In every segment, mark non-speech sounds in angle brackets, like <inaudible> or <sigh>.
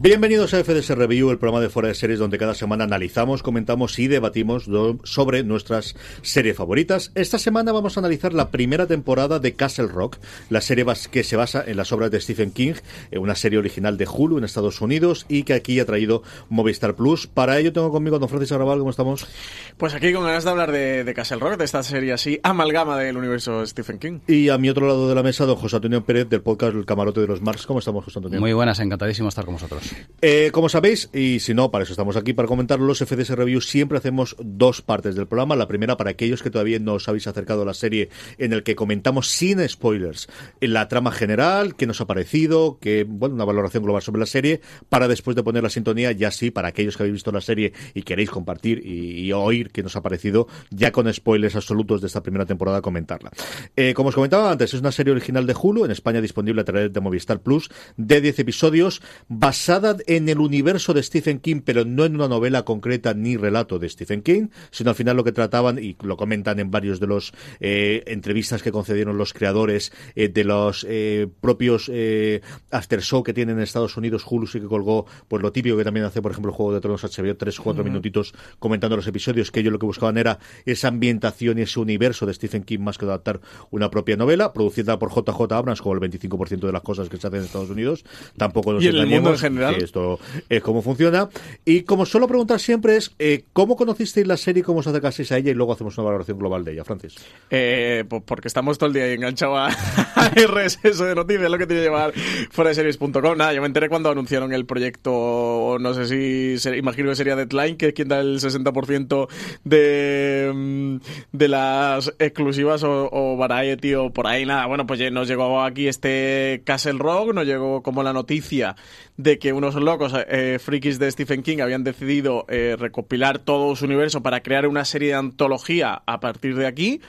Bienvenidos a FDS Review, el programa de fuera de series donde cada semana analizamos, comentamos y debatimos sobre nuestras series favoritas. Esta semana vamos a analizar la primera temporada de Castle Rock, la serie que se basa en las obras de Stephen King, eh, una serie original de Hulu en Estados Unidos y que aquí ha traído Movistar Plus. Para ello tengo conmigo a don Francisco Arrabal, ¿cómo estamos? Pues aquí con ganas de hablar de, Castle Rock, de esta serie así, amalgama del universo Stephen King. Y a mi otro lado de la mesa, don José Antonio Pérez del podcast El Camarote de los Marx. ¿Cómo estamos, José Antonio? Muy buenas, encantadísimo estar con vosotros. Eh, como sabéis, y si no, para eso estamos aquí, para comentar los FDS Reviews, siempre hacemos dos partes del programa. La primera, para aquellos que todavía no os habéis acercado a la serie, en el que comentamos sin spoilers la trama general, qué nos ha parecido, que, bueno, una valoración global sobre la serie, para después de poner la sintonía, ya sí, para aquellos que habéis visto la serie y queréis compartir y, oír qué nos ha parecido, ya con spoilers absolutos de esta primera temporada, comentarla. Eh, como os comentaba antes, es una serie original de Hulu, en España disponible a través de Movistar Plus, de 10 episodios, basada en el universo de Stephen King, pero no en una novela concreta ni relato de Stephen King, sino al final lo que trataban, y lo comentan en varios de los eh, entrevistas que concedieron los creadores eh, de los eh, propios after show que tienen en Estados Unidos, Hulu sí que colgó, pues lo típico que también hace, por ejemplo, el Juego de Tronos HBO, tres o cuatro minutitos comentando los episodios, que ellos lo que buscaban era esa ambientación y ese universo de Stephen King más que adaptar una propia novela, producida por JJ Abrams, como el 25% de las cosas que se hacen en Estados Unidos. Tampoco nos ¿Y en el mundo en general? Esto es cómo funciona. Y como suelo preguntar siempre es, eh, ¿cómo conocisteis la serie, cómo os acercasteis a ella y luego hacemos una valoración global de ella, Francis? Eh, pues porque estamos todo el día enganchados a, <laughs> a RSS de noticias, lo que tiene que llevar fuera de series.com. Nada, yo me enteré cuando anunciaron el proyecto, no sé si, imagino que sería Deadline, que es quien da el 60% de, mm, de las exclusivas o, o Variety o por ahí, nada. Bueno, pues nos llegó aquí este Castle Rock, nos llegó como la noticia de que unos locos eh, frikis de Stephen King habían decidido eh, recopilar todo su universo para crear una serie de antología a partir de aquí.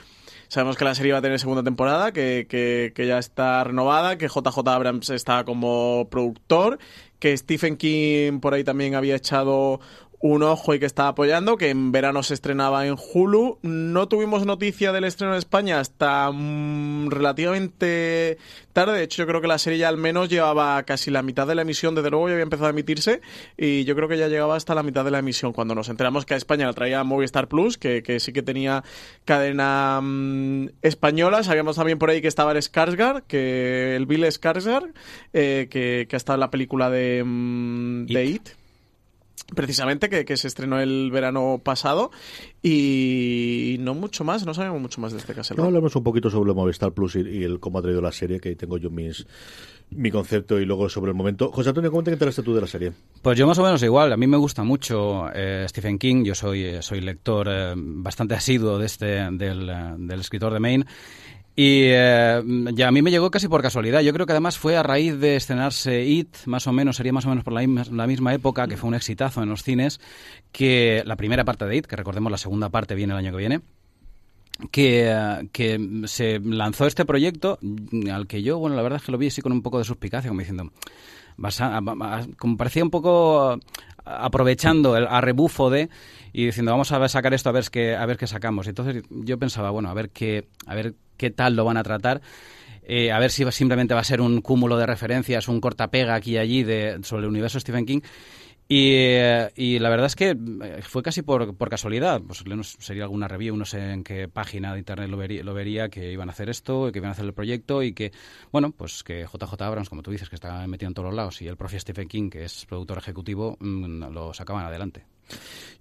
Sabemos que la serie va a tener segunda temporada, que, que, que, ya está renovada, que JJ Abrams está como productor, que Stephen King por ahí también había echado un ojo y que está apoyando, que en verano se estrenaba en Hulu. No tuvimos noticia del estreno en España hasta mm, relativamente tarde. De hecho, yo creo que la serie ya al menos llevaba casi la mitad de la emisión. Desde luego ya había empezado a emitirse y yo creo que ya llegaba hasta la mitad de la emisión. Cuando nos enteramos que a España la traía Movistar Plus, que, que sí que tenía cadena mm, española. Sabíamos también por ahí que estaba el Skarsgård, que el Bill Skarsgård, eh, que, que ha estado en la película de, mm, de It precisamente que, se estrenó el verano pasado y no mucho más, no sabemos mucho más de este caso. No, hablamos un poquito sobre Movistar Plus y, el cómo ha traído la serie, que tengo yo mis mi concepto y luego sobre el momento. José Antonio, ¿cómo te enteraste tú de la serie? Pues yo más o menos igual. A mí me gusta mucho eh, Stephen King. Yo soy, eh, soy lector eh, bastante asiduo de este, del, del escritor de Maine. Y eh, ya a mí me llegó casi por casualidad. Yo creo que además fue a raíz de estrenarse It, más o menos, sería más o menos por la, la, misma época, que fue un exitazo en los cines, que la primera parte de It, que recordemos la segunda parte viene el año que viene, que, que, se lanzó este proyecto al que yo, bueno, la verdad es que lo vi así con un poco de suspicacia, como diciendo, como parecía un poco aprovechando el a rebufo de y diciendo vamos a sacar esto a ver qué a ver qué sacamos entonces yo pensaba bueno a ver qué a ver qué tal lo van a tratar eh, a ver si simplemente va a ser un cúmulo de referencias un cortapega aquí y allí de sobre el universo Stephen King y, la verdad es que eh, fue casi por, por casualidad. Pues sería alguna review, no sé en qué página de internet lo vería, lo vería que iban a hacer esto, que iban a hacer el proyecto y que, bueno, pues que JJ Abrams, como tú dices, que está metido en todos los lados, y el propio Stephen King, que es productor ejecutivo, mm, lo sacaban adelante.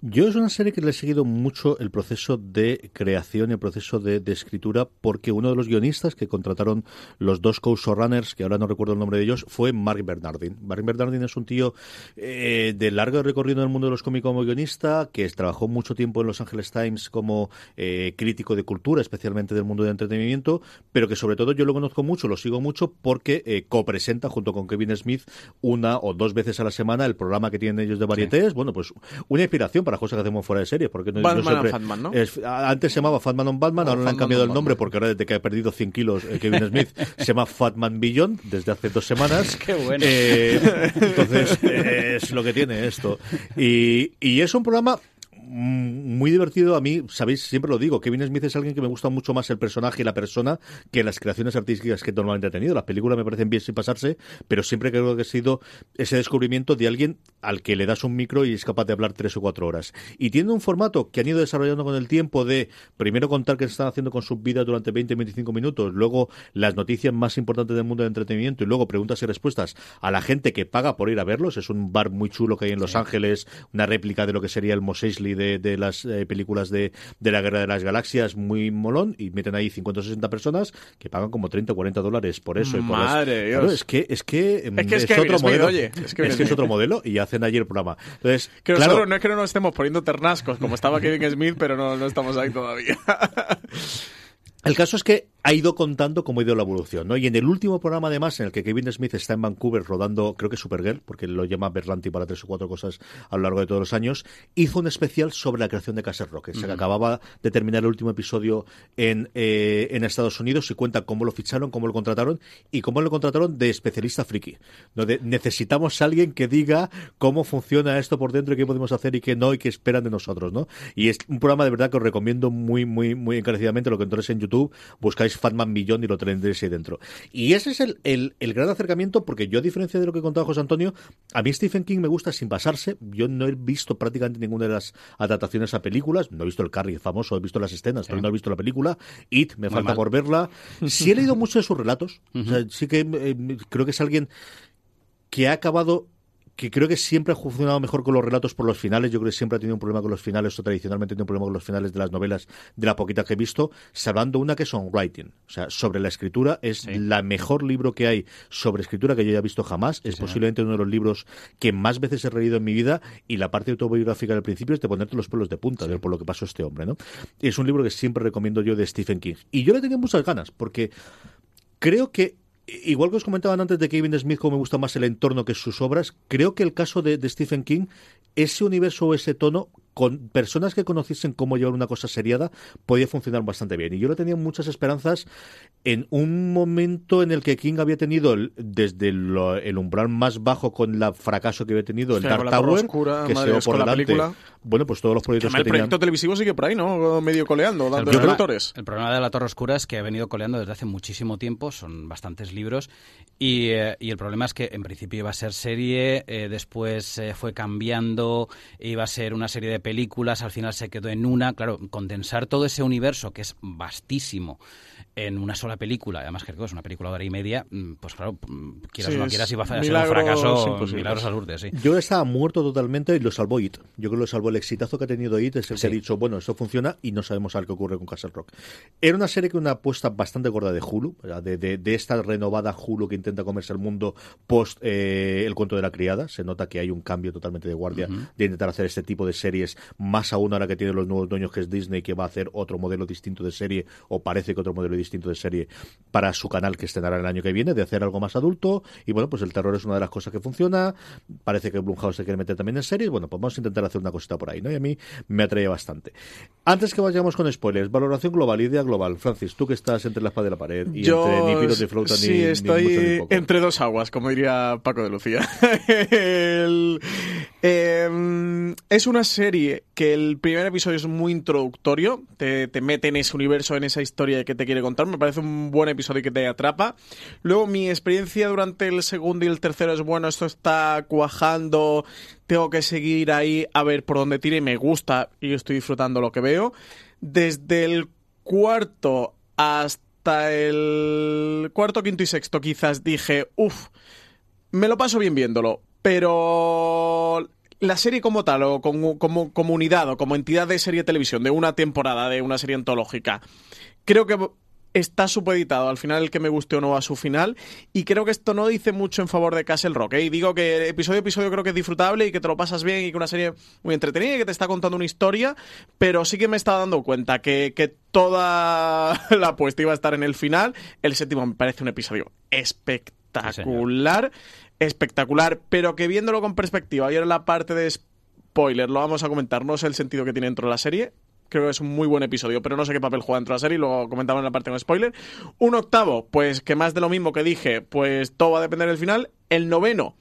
Yo es una serie que le he seguido mucho el proceso de creación y el proceso de, escritura porque uno de los guionistas que contrataron los dos co-showrunners, que ahora no recuerdo el nombre de ellos, fue Mark Bernardin. Mark Bernardin es un tío eh, de largo recorrido en el mundo de los cómics como guionista, que trabajó mucho tiempo en Los Angeles Times como eh, crítico de cultura, especialmente del mundo del entretenimiento, pero que sobre todo yo lo conozco mucho, lo sigo mucho porque eh, copresenta junto con Kevin Smith una o dos veces a la semana el programa que tienen ellos de varietés. Bueno, pues una inspiración para cosas que hacemos fuera de serie. Porque no, Batman Fatman, ¿no? antes se llamaba Fatman on Batman, ahora le han cambiado el nombre porque ahora desde que ha perdido 100 kilos eh, Kevin Smith se llama Fatman Beyond desde hace dos semanas. <laughs> Qué bueno. Eh, entonces, es lo que tiene esto. Y, y es un programa muy divertido. A mí, sabéis, siempre lo digo, Kevin Smith es alguien que me gusta mucho más el personaje y la persona que las creaciones artísticas que normalmente ha tenido. Las películas me parecen bien sin pasarse, pero siempre creo que ha sido ese descubrimiento de alguien al que le das un micro y es capaz de hablar tres o cuatro horas. Y tiene un formato que han ido desarrollando con el tiempo de primero contar qué se están haciendo con sus vidas durante 20-25 minutos, luego las noticias más importantes del mundo del entretenimiento y luego preguntas y respuestas a la gente que paga por ir a verlos. Es un bar muy chulo que hay en Los Ángeles, una réplica de lo que sería el Mos Eisley de, de las eh, películas de, de la Guerra de las Galaxias, muy molón, y meten ahí 50 o 60 personas que pagan como 30 o 40 dólares por eso. y por las- Madre Dios. Claro, es que es que, mm, Es que es otro modelo. oye, es que es otro modelo y hacen ayer el programa. Entonces, Que claro, nosotros no es que no nos estemos poniendo ternascos, como estaba Kevin Smith, pero no, no estamos ahí todavía. El caso es que ha ido contando cómo ha ido la evolución, ¿no? Y en el último programa, además, en el que Kevin Smith está en Vancouver rodando, creo que Supergirl, porque lo llama Berlanti para tres o cuatro cosas a lo largo de todos los años, hizo un especial sobre la creación de Castle Rock. Se acababa de terminar el último episodio en, eh, en Estados Unidos y cuenta cómo lo ficharon, cómo lo contrataron y cómo lo contrataron de especialista friki. ¿no? De, necesitamos a alguien que diga cómo funciona esto por dentro y qué podemos hacer y qué no y qué esperan de nosotros, ¿no? Y es un programa de verdad que os recomiendo muy, muy, muy encarecidamente. Lo que entonces en YouTube buscáis Fatman Millón y lo tendréis ahí dentro. Y ese es el, el, el gran acercamiento porque yo, a diferencia de lo que contaba José Antonio, a mí Stephen King me gusta sin pasarse. Yo no he visto prácticamente ninguna de las adaptaciones a películas. No he visto el Carrie famoso, he visto las escenas, pero no he visto la película. It, me falta mal. por verla. <laughs> Sí he leído mucho de sus relatos. O sea, sí que eh, creo que es alguien que ha acabado que creo que siempre ha funcionado mejor con los relatos por los finales. Yo creo que siempre ha tenido un problema con los finales, o tradicionalmente ha tenido un problema con los finales de las novelas, de la poquita que he visto, salvando una que es Writing. O sea, sobre la escritura, es Sí. la mejor libro que hay sobre escritura que yo haya visto jamás. es posiblemente uno de los libros que más veces he reído en mi vida, y la parte autobiográfica del principio es de ponerte los pelos de punta de por lo que pasó este hombre, ¿no? Es un libro que siempre recomiendo yo de Stephen King. Y yo le tenía muchas ganas, porque creo que igual que os comentaban antes de Kevin Smith cómo me gusta más el entorno que sus obras, creo que el caso de, de Stephen King, ese universo o ese tono con personas que conociesen cómo llevar una cosa seriada podía funcionar bastante bien. Y yo le tenía muchas esperanzas en un momento en el que King había tenido el- desde lo- el umbral más bajo con el fracaso que había tenido el Dark la Torre Tower, Oscura, que se por delante. película. Bueno, pues todos los proyectos Además, que el tenían. proyecto televisivo sigue por ahí, ¿no? Medio coleando, dando problema- productores. el problema de la Torre Oscura es que ha venido coleando desde hace muchísimo tiempo, son bastantes libros, y, eh, y el problema es que en principio iba a ser serie, eh, después eh, fue cambiando, iba a ser una serie de películas, al final se quedó en una. Claro, condensar todo ese universo, que es vastísimo, en una sola película, además que es una película de hora y media, mm, pues claro, mm, quieras Sí, o no quieras, iba a ser un fracaso, milagros al Lourdes, sí. Yo estaba muerto totalmente y lo salvó It. Yo creo que lo salvó el exitazo que ha tenido It, es el que Sí. ha dicho, bueno, esto funciona y no sabemos a ver qué ocurre con Castle Rock. Era una serie con una apuesta bastante gorda de Hulu, de esta renovada Hulu que intenta comerse el mundo post eh, el cuento de la criada. Se nota que hay un cambio totalmente de guardia de intentar hacer este tipo de series, más aún ahora que tiene los nuevos dueños que es Disney, que va a hacer otro modelo distinto de serie, o parece que otro modelo distinto de serie para su canal que estrenará el año que viene, de hacer algo más adulto. Y bueno, pues el terror es una de las cosas que funciona. Parece que Blumhouse se quiere meter también en series. Bueno, pues vamos a intentar hacer una cosita por ahí, ¿no? Y a mí me atrae bastante. Antes que vayamos con spoilers, valoración global, idea global. Francis, tú que estás entre la espada y la pared y entre ni pilos ni flauta sí, ni, ni estoy mucho ni poco. entre dos aguas, como diría Paco de Lucía. <laughs> El- em, es una serie que el primer episodio es muy introductorio, te, te mete en ese universo, en esa historia que te quiere contar. Me parece un buen episodio que te atrapa. Luego, mi experiencia durante el segundo y el tercero es bueno, esto está cuajando, tengo que seguir ahí a ver por dónde tire me gusta y estoy disfrutando lo que veo. Desde el cuarto hasta el cuarto, quinto y sexto quizás dije, uff, me lo paso bien viéndolo, pero la serie como tal, o como, como comunidad, o como entidad de serie de televisión, de una temporada, de una serie antológica, creo que está supeditado. Al final el que me guste o no a su final. Y creo que esto no dice mucho en favor de Castle Rock ¿eh? y digo que episodio a episodio creo que es disfrutable y que te lo pasas bien y que una serie muy entretenida y que te está contando una historia pero sí que me estaba dando cuenta que, que toda <laughs> la apuesta iba a estar en el final. El séptimo me parece un episodio espectacular espectacular pero que viéndolo con perspectiva y ahora la parte de spoiler lo vamos a comentar no sé el sentido que tiene dentro de la serie creo que es un muy buen episodio, pero no sé qué papel juega dentro de la serie, lo comentaba en la parte con spoiler. Un octavo, pues que más de lo mismo que dije, pues todo va a depender del final. El noveno,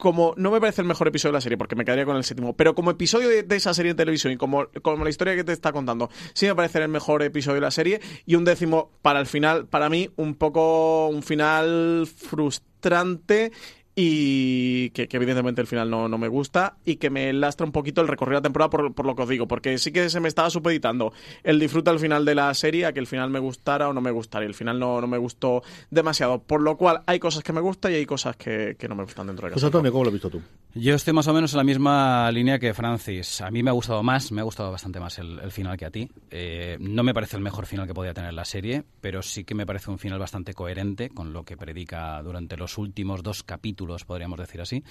como no me parece el mejor episodio de la serie, porque me quedaría con el séptimo, pero como episodio de, esa serie de televisión y como, como la historia que te está contando, sí me parece el mejor episodio de la serie. Y un décimo para el final, para mí, un poco un final frustrante y que, que evidentemente el final no, no me gusta y que me lastra un poquito el recorrido de la temporada por, por lo que os digo, porque sí que se me estaba supeditando el disfruta al final de la serie a que el final me gustara o no me gustara y el final no, no me gustó demasiado, por lo cual hay cosas que me gustan y hay cosas que, que no me gustan dentro de casa. Antonio, ¿cómo lo has visto tú? Yo estoy más o menos en la misma línea que Francis. A mí me ha gustado más, me ha gustado bastante más el, el final que a ti. Eh, no me parece el mejor final que podía tener la serie, pero sí que me parece un final bastante coherente con lo que predica durante los últimos dos capítulos, podríamos decir así.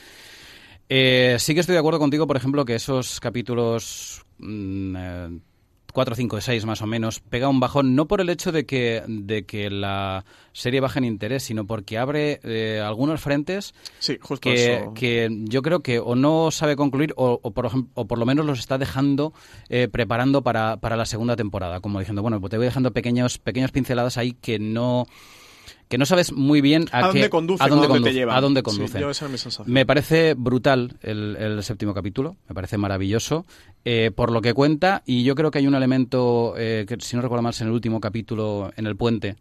Eh, sí que estoy de acuerdo contigo, por ejemplo, que esos capítulos mm, eh, 4, 5, 6 más o menos, pega un bajón no por el hecho de que, de que la serie baje en interés, sino porque abre eh, algunos frentes Sí, justo que, eso. que yo creo que o no sabe concluir o, o por, o por lo menos los está dejando eh, preparando para, para la segunda temporada, como diciendo, bueno, pues te voy dejando pequeños, pequeñas pinceladas ahí que no que no sabes muy bien a, ¿A dónde qué- conducen? a dónde, ¿A dónde te llevan? a dónde Sí, conducen. yo esa es mi sensación. Me parece brutal el, el séptimo capítulo, me parece maravilloso eh, por lo que cuenta y yo creo que hay un elemento, eh, que si no recuerdo mal, es en el último capítulo, en el puente,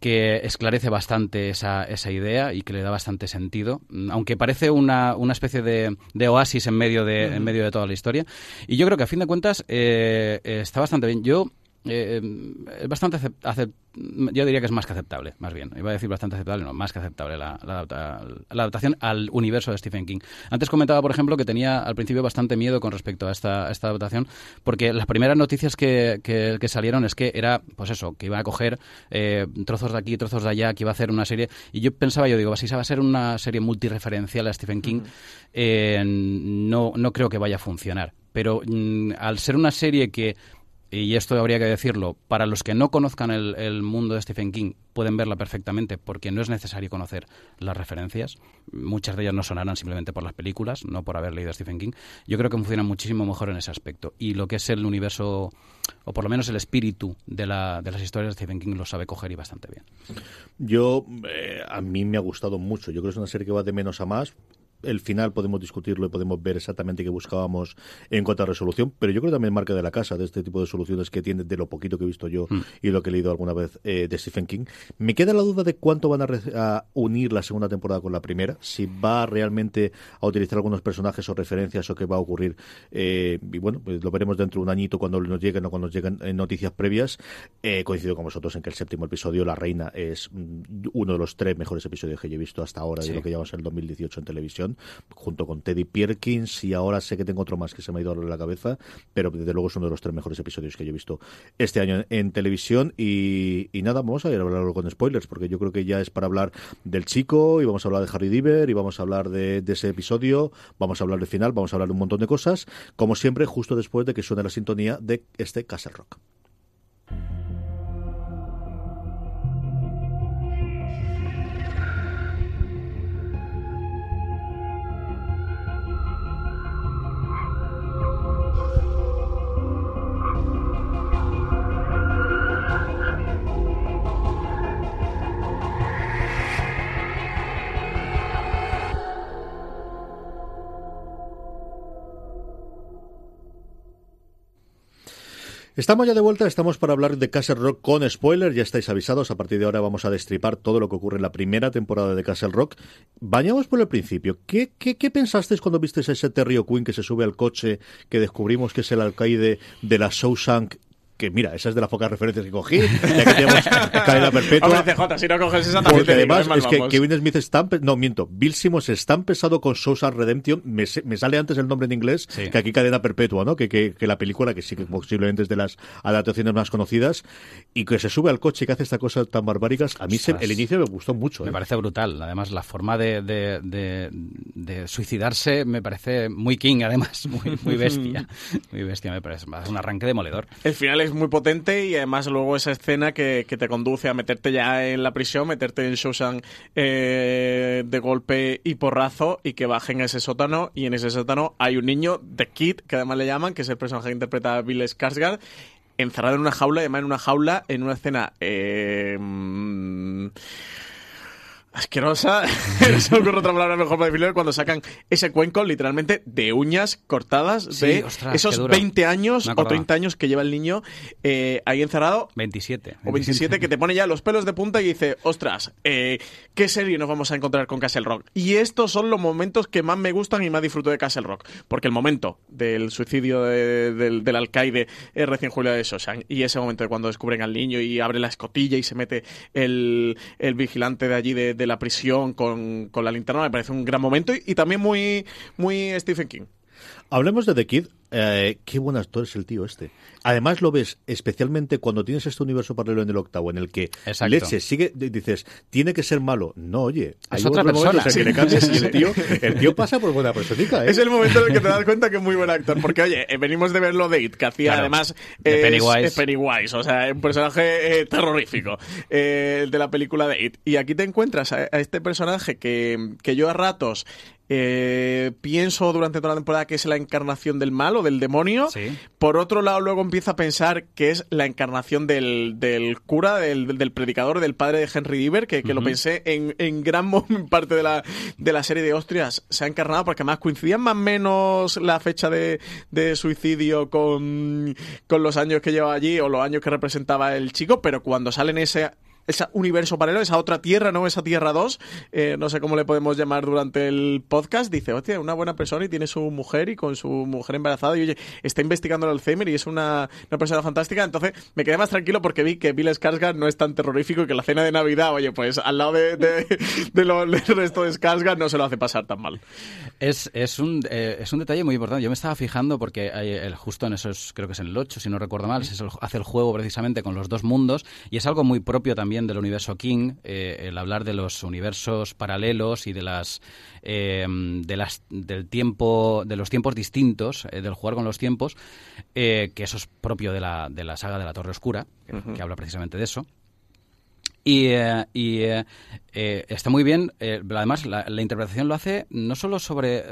que esclarece bastante esa, esa idea y que le da bastante sentido, aunque parece una, una especie de, de oasis en medio de, en medio de toda la historia. Y yo creo que a fin de cuentas eh, eh, está bastante bien. Yo eh, es bastante acep- acep- yo diría que es más que aceptable, más bien. Iba a decir bastante aceptable, no, más que aceptable la, la adapta- la adaptación al universo de Stephen King. Antes comentaba, por ejemplo, que tenía al principio bastante miedo con respecto a esta, a esta adaptación, porque las primeras noticias que, que- que salieron es que era, pues eso, que iba a coger eh, trozos de aquí, trozos de allá, que iba a hacer una serie. Y yo pensaba, yo digo, si esa va a ser una serie multireferencial a Stephen King, eh, no, no creo que vaya a funcionar. Pero mm, al ser una serie que y esto habría que decirlo, para los que no conozcan el, el mundo de Stephen King, pueden verla perfectamente porque no es necesario conocer las referencias. Muchas de ellas no sonarán simplemente por las películas, no por haber leído a Stephen King. Yo creo que funciona muchísimo mejor en ese aspecto. Y lo que es el universo, o por lo menos el espíritu de, la, de las historias de Stephen King, lo sabe coger y bastante bien. Yo, eh, a mí me ha gustado mucho. Yo creo que es una serie que va de menos a más. El final podemos discutirlo y podemos ver exactamente qué buscábamos en cuanto a resolución, pero yo creo que también marca de la casa de este tipo de soluciones que tiene de lo poquito que he visto yo y lo que he leído alguna vez eh, de Stephen King. Me queda la duda de cuánto van a, unir la segunda temporada con la primera, si va realmente a utilizar algunos personajes o referencias o qué va a ocurrir. eh, y bueno, pues lo veremos dentro de un añito cuando nos lleguen o cuando nos lleguen eh, noticias previas. Eh, coincido con vosotros en que el séptimo episodio, La Reina, es mm, uno de los tres mejores episodios que yo he visto hasta ahora Sí. de lo que llevamos en el 2018 en televisión, junto con Teddy Pierkins y ahora sé que tengo otro más que se me ha ido en la cabeza, pero desde luego es uno de los tres mejores episodios que yo he visto este año en, televisión y, y nada, vamos a ir a hablarlo con spoilers porque yo creo que ya es para hablar del chico y vamos a hablar de Harry Diver y vamos a hablar de, de ese episodio, vamos a hablar del final, vamos a hablar de un montón de cosas, como siempre justo después de que suene la sintonía de este Castle Rock. Estamos ya de vuelta, estamos para hablar de Castle Rock con spoiler, ya estáis avisados, a partir de ahora vamos a destripar todo lo que ocurre en la primera temporada de Castle Rock. Bañamos por el principio, ¿qué, qué, qué pensasteis cuando visteis a ese Terry O'Quinn que se sube al coche, que descubrimos que es el alcaide de la Shawshank? Que mira, esa es de las pocas referencias que cogí, ya que tenemos cadena perpetua. Hombre, CJ, si no coges esa también Porque te digo, además ¿eh? Es que vamos. Kevin Smith es tan... No, miento. Bill Simmons es tan pesado con Shawshank Redemption. Me, me sale antes el nombre en inglés Sí. que aquí Cadena Perpetua, ¿no? Que, que, que la película, que sí que posiblemente es de las adaptaciones más conocidas, y que se sube al coche y que hace estas cosas tan barbáricas. A mí se- el inicio me gustó mucho. ¿eh? Me parece brutal. Además, la forma de, de- de- de suicidarse me parece muy King, además, muy, muy <laughs> bestia. Muy bestia, me parece. Es un arranque demoledor. El final es muy potente y además luego esa escena que, que te conduce a meterte ya en la prisión, meterte en Shawshank eh, de golpe y porrazo y que bajen a ese sótano y en ese sótano hay un niño, The Kid, que además le llaman, que es el personaje que interpreta a Bill Skarsgård, encerrado en una jaula, además en una jaula, en una escena... eh, asquerosa, <laughs> se ocurre otra palabra mejor para definirlo, cuando sacan ese cuenco literalmente de uñas cortadas Sí, de ostras, esos qué duro. 20 años o acordaba. 30 años que lleva el niño eh, ahí encerrado 27. o 27 que te pone ya los pelos de punta y dice, ostras, eh, ¿qué serie nos vamos a encontrar con Castle Rock? Y estos son los momentos que más me gustan y más disfruto de Castle Rock. Porque el momento del suicidio de- del, del alcaide es recién Julia de Shoshan y ese momento de cuando descubren al niño y abre la escotilla y se mete el, el vigilante de allí de, de la prisión con, con la linterna me parece un gran momento y, y también muy, muy Stephen King. Hablemos de The Kid. Eh, qué buen actor es el tío este. Además lo ves especialmente cuando tienes este universo paralelo en el octavo, en el que Exacto. Leche sigue, dices, tiene que ser malo. No, oye, hay otra otros momentos persona. que le cambias y el tío, el tío pasa por buena personita, ¿eh? Es el momento en el que te das cuenta que es muy buen actor. Porque, oye, eh, venimos de verlo de It, que hacía Claro. además. De es- Pennywise. es Pennywise, o sea, un personaje eh, terrorífico eh, de la película de It. Y aquí te encuentras a, a este personaje que, que yo a ratos. Eh, pienso durante toda la temporada que es la encarnación del mal o del demonio. Sí. Por otro lado, luego empiezo a pensar que es la encarnación del, del cura, del, del predicador, del padre de Henry Diver, que, que lo pensé en, en gran <laughs> parte de la, de la serie de Austrias. Se ha encarnado porque además coincidían más o menos la fecha de, de suicidio con, con los años que llevaba allí o los años que representaba el chico, pero cuando sale en ese ese universo paralelo, esa otra tierra, ¿no? Esa tierra 2, eh, no sé cómo le podemos llamar durante el podcast, dice, hostia, una buena persona y tiene su mujer y con su mujer embarazada y oye, está investigando el Alzheimer y es una, una persona fantástica, entonces me quedé más tranquilo porque vi que Bill Skarsgård no es tan terrorífico y que la cena de Navidad, oye, pues al lado de, de, del resto de Skarsgård no se lo hace pasar tan mal. Es, es, un, eh, es un detalle muy importante. Yo me estaba fijando porque hay el, justo en esos, creo que es en el 8, si no recuerdo mal, es el- hace el juego precisamente con los dos mundos y es algo muy propio también del universo King, eh, el hablar de los universos paralelos y de las, eh, de las del tiempo, de los tiempos distintos, eh, del jugar con los tiempos, eh, que eso es propio de la, de la saga de la Torre Oscura, que, que habla precisamente de eso. Y, eh, y, eh, eh, está muy bien. eh, además, la, la interpretación lo hace no solo sobre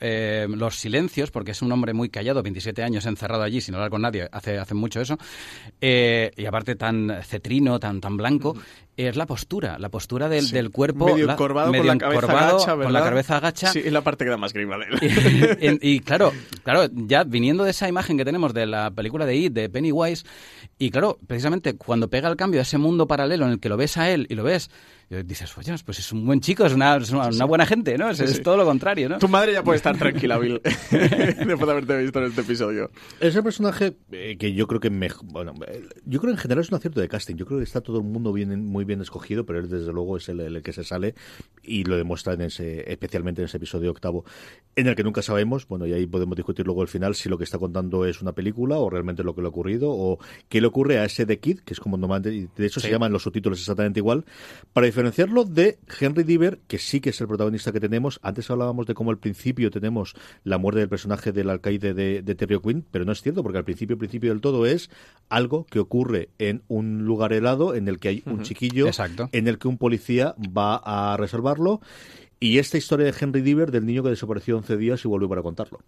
eh, los silencios, porque es un hombre muy callado, 27 años encerrado allí sin hablar con nadie, hace, hace mucho eso, y aparte tan cetrino, tan, tan blanco, es la postura, la postura del, Sí. del cuerpo. medio la- encorvado medio con la cabeza encorvado, agacha, con la cabeza agacha. Sí, es la parte que da más grima de él. <laughs> y, y claro, claro, ya viniendo de esa imagen que tenemos de la película de It, de Pennywise, y claro, precisamente cuando pega el cambio a ese mundo paralelo en el que lo ves a él y lo ves, y dices, oye, pues es un buen chico, es una, es una, una buena gente, ¿no? Es, Sí, es sí. todo lo contrario, ¿no? Tu madre ya puede estar <laughs> tranquila, Bill, <laughs> después de haberte visto en este episodio. Es el personaje eh, que yo creo que mej- bueno, eh, yo creo en general es un acierto de casting. Yo creo que está todo el mundo bien, muy bien escogido, pero él desde luego es el, el que se sale y lo demuestra en ese, especialmente en ese episodio octavo, en el que nunca sabemos, bueno, y ahí podemos discutir luego al final si lo que está contando es una película o realmente lo que le ha ocurrido o qué le ocurre a ese The Kid, que es como normalmente, de hecho se Sí. llaman los subtítulos exactamente igual, para diferenciarlo de Henry Diver, que sí que es el protagonista que tenemos. Antes hablábamos de cómo al principio tenemos la muerte del personaje del alcaide de, de Terry Quinn, pero no es cierto, porque al principio, principio del todo es algo que ocurre en un lugar helado en el que hay un chiquillo, Exacto. en el que un policía va a reservarlo. Y esta historia de Henry Diver, del niño que desapareció 11 días y volvió para contarlo.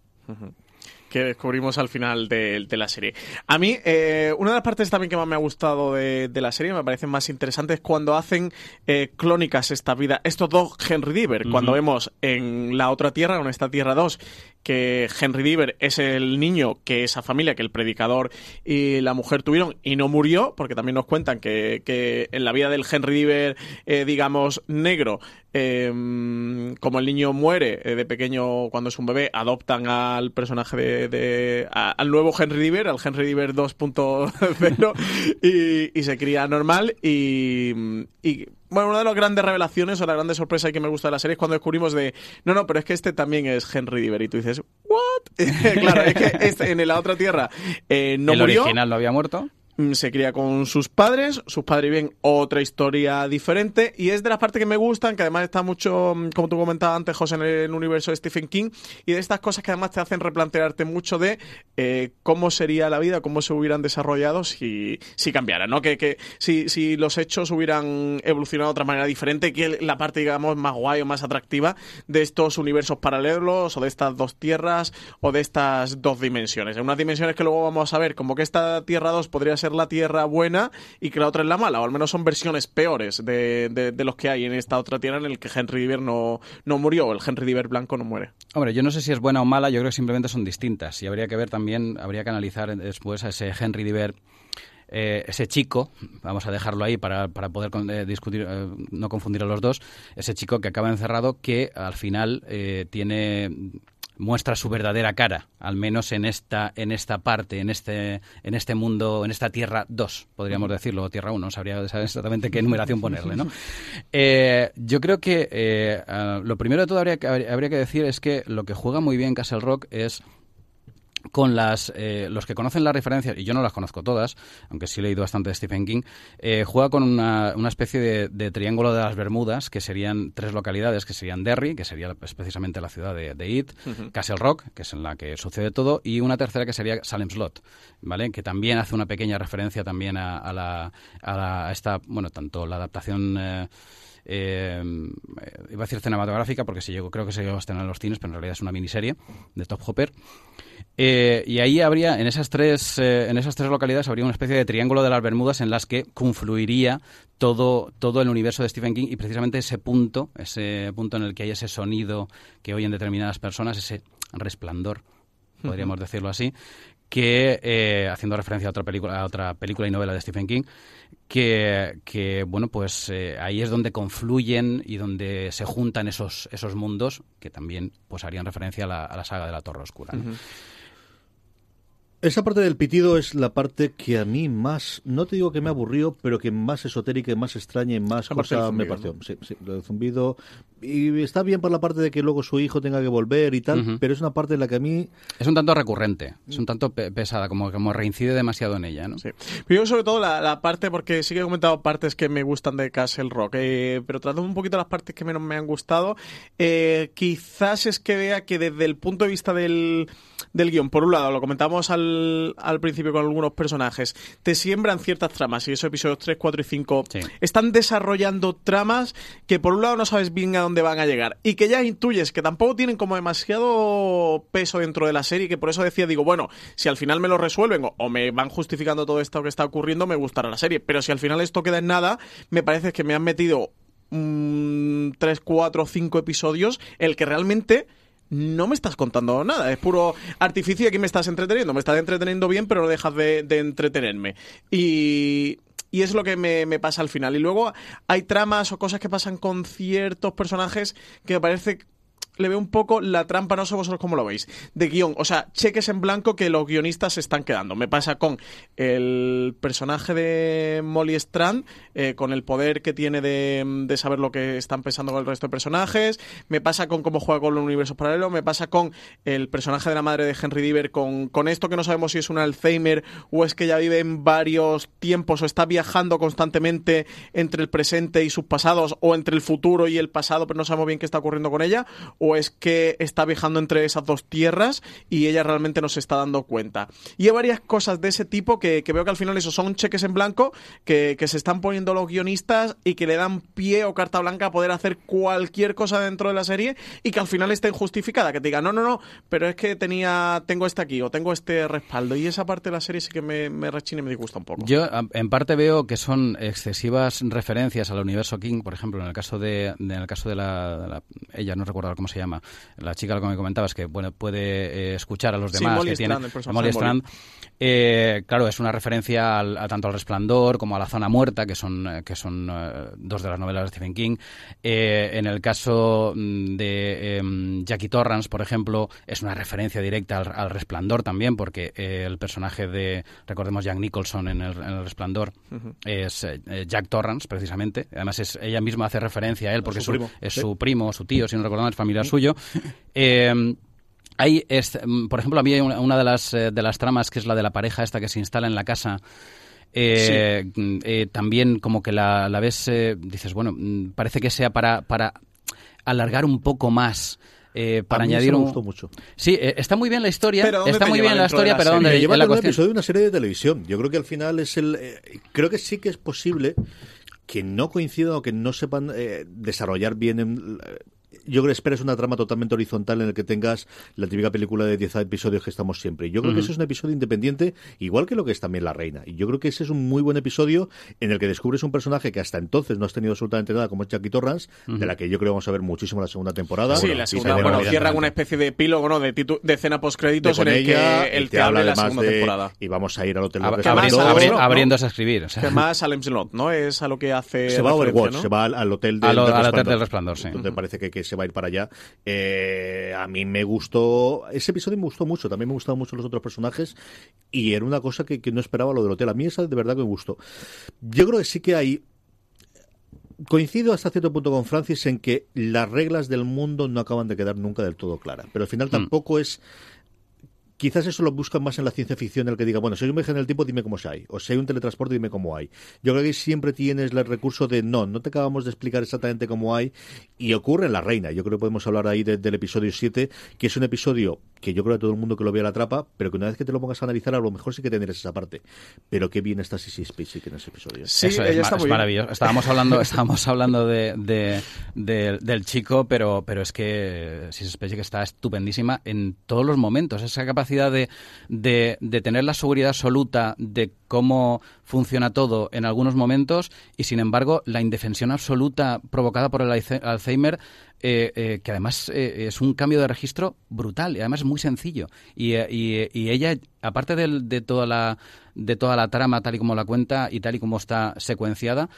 Que descubrimos al final de, de la serie. A mí, eh, una de las partes también que más me ha gustado de, de la serie, me parecen más interesantes, cuando hacen eh, clónicas esta vida. Estos dos Henry Diver, cuando vemos en la otra tierra, en esta tierra 2, que Henry Diver es el niño que esa familia, que el predicador y la mujer tuvieron y no murió, porque también nos cuentan que, que en la vida del Henry Diver, eh, digamos, negro, eh, como el niño muere eh, de pequeño cuando es un bebé, adoptan al personaje de, de- a- al nuevo Henry Diver, al Henry Diver 2.0 y, y se cría normal y, y bueno, una de las grandes revelaciones o la grande sorpresa que me gusta de la serie es cuando descubrimos de, no, no, pero es que este también es Henry Diver y tú dices, ¿what? <laughs> claro, es que este, en la otra tierra eh, no el murió. original no había muerto. Mm, se cría con sus padres, sus padres viven otra historia diferente y es de las partes que me gustan, que además está mucho, mm, como tú comentabas antes, José, en el universo de Stephen King y de estas cosas que además te hacen replantearte mucho de eh, cómo sería la vida, cómo se hubieran desarrollado si, si cambiara, ¿no? Que, que si, si los hechos hubieran evolucionado de otra manera diferente, que la parte, digamos, más guay o más atractiva de estos universos paralelos o de estas dos tierras o de estas dos dimensiones. En unas dimensiones que luego vamos a ver, como que esta Tierra 2 podría ser ser la Tierra buena y que la otra es la mala, o al menos son versiones peores de, los que hay en esta otra Tierra en el que Henry Diver no, no murió, el Henry Diver blanco no muere. Hombre, yo no sé si es buena o mala, yo creo que simplemente son distintas y habría que ver también, habría que analizar después a ese Henry Diver eh, ese chico, vamos a dejarlo ahí para, para poder eh, discutir, eh, no confundir a los dos, ese chico que acaba encerrado que al final tiene muestra su verdadera cara, al menos en esta, en esta parte, en este, en este mundo, en esta Tierra 2, podríamos decirlo, o Tierra 1, no sabría exactamente qué numeración <laughs> ponerle, ¿no? yo creo que lo primero de todo habría que, habría que decir es que lo que juega muy bien Castle Rock es con las eh, los que conocen las referencias y yo no las conozco todas aunque sí he leído bastante de Stephen King eh, juega con una, una especie de, triángulo de las Bermudas que serían tres localidades que serían Derry que sería precisamente la ciudad de, de It Castle Rock que es en la que sucede todo y una tercera que sería Salem Slot vale que también hace una pequeña referencia también a, la, a, esta bueno tanto la adaptación eh, eh, iba a decir cinematográfica porque se llegó, creo que se llegó a estrenar en los cines, pero en realidad es una miniserie de Top Hopper. Eh, y ahí habría, en esas, tres, eh, en esas tres localidades, habría una especie de triángulo de las Bermudas en las que confluiría todo, todo el universo de Stephen King y precisamente ese punto, ese punto en el que hay ese sonido que oyen determinadas personas, ese resplandor, podríamos decirlo así, que, eh, haciendo referencia a otra película, a otra película y novela de Stephen King, que, que bueno, pues ahí es donde confluyen y donde se juntan esos, esos mundos que también pues harían referencia a la, saga de la Torre Oscura. Esa parte del pitido es la parte que a mí más, no te digo que me aburrió, pero que más esotérica y más extraña y más cosa me pareció. Sí, sí, lo del zumbido. Y está bien por la parte de que luego su hijo tenga que volver y tal, pero es una parte en la que a mí... Es un tanto recurrente, es un tanto pesada, como, como reincide demasiado en ella, ¿no? Sí. Pero yo sobre todo la, parte, porque sí que he comentado partes que me gustan de Castle Rock, eh, pero tratando un poquito las partes que menos me han gustado, eh, quizás es que vea que desde el punto de vista del, del guion, por un lado, lo comentamos al al, principio con algunos personajes, te siembran ciertas tramas, y esos episodios 3, 4 y 5 están desarrollando tramas que por un lado no sabes bien a dónde van a llegar. Y que ya intuyes que tampoco tienen como demasiado peso dentro de la serie, que por eso decía, digo, bueno, si al final me lo resuelven o, me van justificando todo esto que está ocurriendo, me gustará la serie, pero si al final esto queda en nada, me parece que me han metido 3, 4, 5 episodios, el que realmente no me estás contando nada, es puro artificio y aquí me estás entreteniendo, me estás entreteniendo bien, pero no dejas de, entretenerme. Y, y es lo que me, me, pasa al final. Y luego hay tramas o cosas que pasan con ciertos personajes que me parece le veo un poco la trampa, no sé vosotros cómo lo veis, de guion. O sea, cheques en blanco que los guionistas se están quedando. Me pasa con el personaje de Molly Strand, eh, con el poder que tiene de, saber lo que están pensando con el resto de personajes. Me pasa con cómo juega con los universos paralelos. Me pasa con el personaje de la madre de Henry Diver, con, con esto que no sabemos si es un Alzheimer o es que ella vive en varios tiempos o está viajando constantemente entre el presente y sus pasados o entre el futuro y el pasado, pero no sabemos bien qué está ocurriendo con ella o es que está viajando entre esas dos tierras y ella realmente no se está dando cuenta. Y hay varias cosas de ese tipo que, veo que al final eso son cheques en blanco que, se están poniendo los guionistas y que le dan pie o carta blanca a poder hacer cualquier cosa dentro de la serie y que al final esté injustificada, que te diga, no, no, no, pero es que tenía, tengo este aquí o tengo este respaldo. Y esa parte de la serie sí que me, rechina y me disgusta un poco. Yo en parte veo que son excesivas referencias al universo King, por ejemplo, en el caso de, en el caso de la, ella no recuerdo cómo se llama, la chica que me comentabas, que bueno, puede eh, escuchar a los demás. que tiene, Molly Strand. Eh, claro, es una referencia a tanto al Resplandor como a la Zona Muerta, que son, eh, que son dos de las novelas de Stephen King. en el caso mm, de em, Jackie Torrance, por ejemplo, es una referencia directa al, Resplandor también, porque el personaje de, recordemos, Jack Nicholson en el, Resplandor es Jack Torrance, precisamente. Además, es, ella misma hace referencia a él porque es su, es su primo, su tío, si no recuerdo es familiar suyo. Eh, hay, mm, por ejemplo, a mí hay una, de, las, eh, de las tramas que es la de la pareja esta que se instala en la casa. Eh, mm, también como que la, la ves, dices, bueno, mm, parece que sea para, para alargar un poco más. para añadir un... me gustó mucho. Sí, está muy bien la historia. Está muy bien la historia, pero ¿dónde lleva la un episodio de una serie de televisión. Yo creo que al final es el. creo que sí que es posible que no coincidan o que no sepan desarrollar bien yo creo que esperas una trama totalmente horizontal en el que tengas la típica película de 10 episodios que estamos siempre. Yo creo que ese es un episodio independiente, igual que lo que es también La Reina. Y yo creo que ese es un muy buen episodio en el que descubres un personaje que hasta entonces no has tenido absolutamente nada, como es Jackie Torrance, de la que yo creo que vamos a ver muchísimo la segunda temporada. Sí, la segunda, bueno, cierran una especie de epílogo, ¿no? De, de escena post-créditos en el que él te, habla de la segunda temporada. Y vamos a ir al hotel de abriéndose a escribir. O sea. Que más Slot, ¿no? Es a lo que hace. Se va a Overwatch, se va al, hotel del, hotel del Resplandor, sí. Donde parece que, que, se va a ir para allá. Eh, a mí me gustó. Ese episodio me gustó mucho. También me gustaron mucho los otros personajes. Y era una cosa que, que no esperaba lo del hotel. A mí esa de verdad que me gustó. Yo creo que sí que hay coincido hasta cierto punto con Francis en que las reglas del mundo no acaban de quedar nunca del todo claras. Pero al final mm. tampoco es quizás eso lo buscan más en la ciencia ficción, el que diga, bueno, si hay un viaje en el tiempo, dime cómo se hay. O si hay un teletransporte, dime cómo hay. Yo creo que siempre tienes el recurso de, no, no te acabamos de explicar exactamente cómo hay. Y ocurre en La Reina. Yo creo que podemos hablar ahí del episodio 7, que es un episodio que yo creo que todo el mundo que lo vea la atrapa, pero que una vez que te lo pongas a analizar, a lo mejor sí que tendrás esa parte. Pero qué bien está Sissy Spacek en ese episodio. Sí, eso es, está maravilloso. Estábamos hablando, <laughs> estábamos hablando de, del chico, pero, pero es que Sissy Spacek está estupendísima en todos los momentos. Esa capacidad de de, tener la seguridad absoluta de cómo funciona todo en algunos momentos y, sin embargo, la indefensión absoluta provocada por el Alzheimer eh, eh, que además eh, es un cambio de registro brutal y además es muy sencillo. Y, y, ella, aparte de, de, toda la, de toda la trama tal y como la cuenta y tal y como está secuenciada,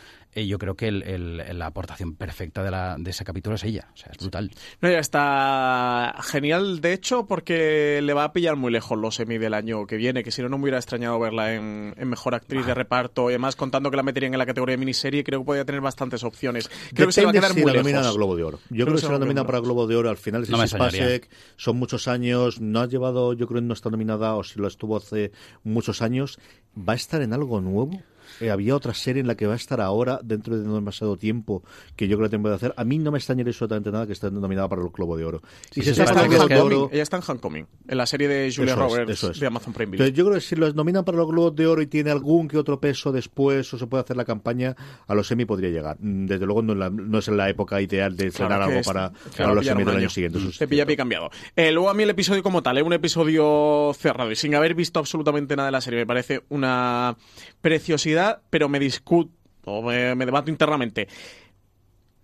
yo creo que la aportación perfecta de, la, de ese capítulo es ella. O sea, es brutal. No, ya está genial, de hecho, porque le va a pillar muy lejos los semi del año que viene, que si no, no me hubiera extrañado verla en, Mejor Actriz de ah. Reparto y además contando que la meterían en la categoría de miniserie, creo que podría tener bastantes opciones. Creo que se va a quedar muy lejos. a Globo de Oro. Yo creo, que se la nomina para Globo de Oro. Al final es no Spasek, son muchos años, no ha llevado, yo creo que no está nominada o si lo estuvo hace muchos años. ¿Va a estar en algo nuevo? Eh, había otra serie en la que va a estar ahora, dentro de no demasiado tiempo, que yo creo que tengo que hacer. A mí no me extrañaría absolutamente nada que esté nominada para el Globo de Oro. y ella, está en Oro, ella está en Homecoming, en la serie de Julia Roberts de Amazon Prime Video. yo creo que si los nominan para los Globos de Oro y tiene algún que otro peso después o se puede hacer la campaña, a los semi podría llegar. Mm, desde luego no, es en la época ideal de estrenar algo para, los semi del año siguiente. Se pilla pie cambiado. Eh, luego a mí el episodio como tal, es un episodio cerrado y sin haber visto absolutamente nada de la serie. Me parece una preciosidad, pero me discuto o me, debato internamente.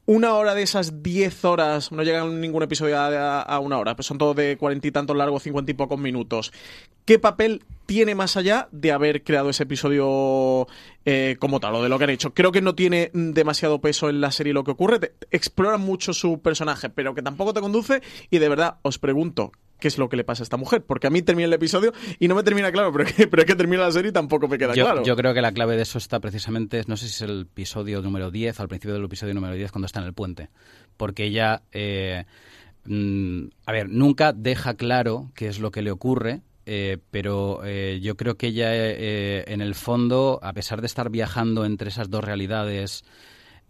Una hora de esas diez horas, no llegan ningún episodio a, una hora, pues son todos de cuarenta y tantos largos, cincuenta y pocos minutos. ¿Qué papel tiene más allá de haber creado ese episodio eh, como tal, o de lo que han hecho? Creo que no tiene demasiado peso en la serie lo que ocurre, explora mucho su personaje, pero que tampoco te conduce, y de verdad os pregunto, qué es lo que le pasa a esta mujer. Porque a mí termina el episodio y no me termina claro, pero, que, <laughs> pero es que termina la serie y tampoco me queda claro. Yo creo que la clave de eso está precisamente, no sé si es el episodio número 10, al principio del episodio número 10, cuando está en el puente. Porque ella, eh, mm, a ver, nunca deja claro qué es lo que le ocurre. Eh, pero eh, yo creo que ella, en el fondo, a pesar de estar viajando entre esas dos realidades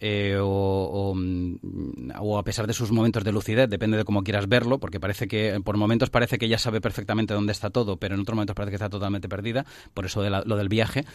eh, mm, o, a pesar de sus momentos de lucidez, depende de cómo quieras verlo, porque parece que por momentos parece que ella sabe perfectamente dónde está todo, pero en otros momentos parece que está totalmente perdida, por eso de lo del viaje,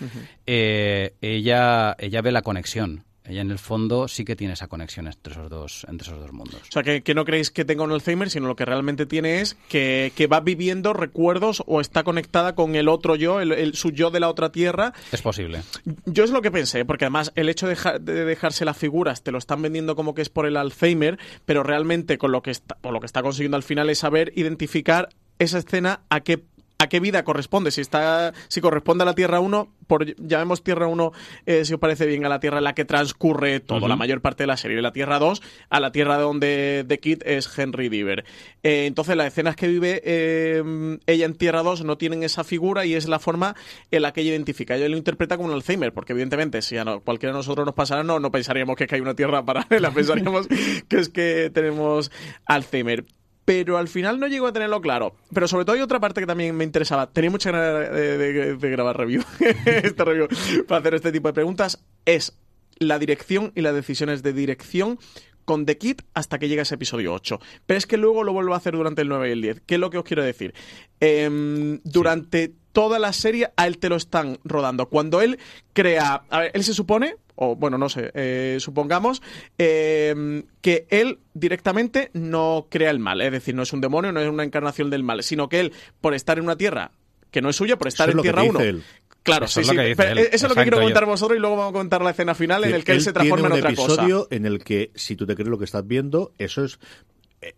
eh, ella, ella ve la conexión ella en el fondo sí que tiene esa conexión entre esos dos, entre esos dos mundos. O sea, que, no creéis que tenga un Alzheimer, sino lo que realmente tiene es que, va viviendo recuerdos o está conectada con el otro yo, el, su yo de la otra tierra. Es posible. Yo es lo que pensé, porque además el hecho de, dejarse las figuras te lo están vendiendo como que es por el Alzheimer, pero realmente con lo que está, lo que está consiguiendo al final es saber identificar esa escena a qué a qué vida corresponde. Si está, si corresponde a la Tierra 1, por, llamemos Tierra 1, eh, si os parece bien, a la Tierra en la que transcurre todo, la mayor parte de la serie. La Tierra 2, a la Tierra donde The Kid es Henry Diver. Eh, entonces, las escenas que vive eh, ella en Tierra 2 no tienen esa figura y es la forma en la que ella identifica. Ella lo interpreta como un Alzheimer, porque evidentemente, si a cualquiera de nosotros nos pasara, no, no pensaríamos que hay una Tierra <laughs> paralela, pensaríamos que es que tenemos Alzheimer pero al final no llego a tenerlo claro. Pero sobre todo hay otra parte que también me interesaba. Tenía mucha ganas de, grabar review, <laughs> este review, para hacer este tipo de preguntas. Es la dirección y las decisiones de dirección con The Kid hasta que llega ese episodio 8. Pero es que luego lo vuelvo a hacer durante el 9 y el 10. ¿Qué es lo que os quiero decir? Em, durante toda la serie a él te lo están rodando. Cuando él crea... A ver, él se supone o bueno, no sé, eh, supongamos eh, que él directamente no crea el mal, es decir, no es un demonio, no es una encarnación del mal, sino que él, por estar en una tierra que no es suya, por estar Eso es en que Tierra dice 1. él. Claro, Eso sí, es lo sí. que dice pero él. Eso es lo que quiero yo- comentar vosotros y luego vamos a contar la escena final en el que él, se transforma en otra un cosa. episodio en el que si tú te crees lo que estás viendo, eso es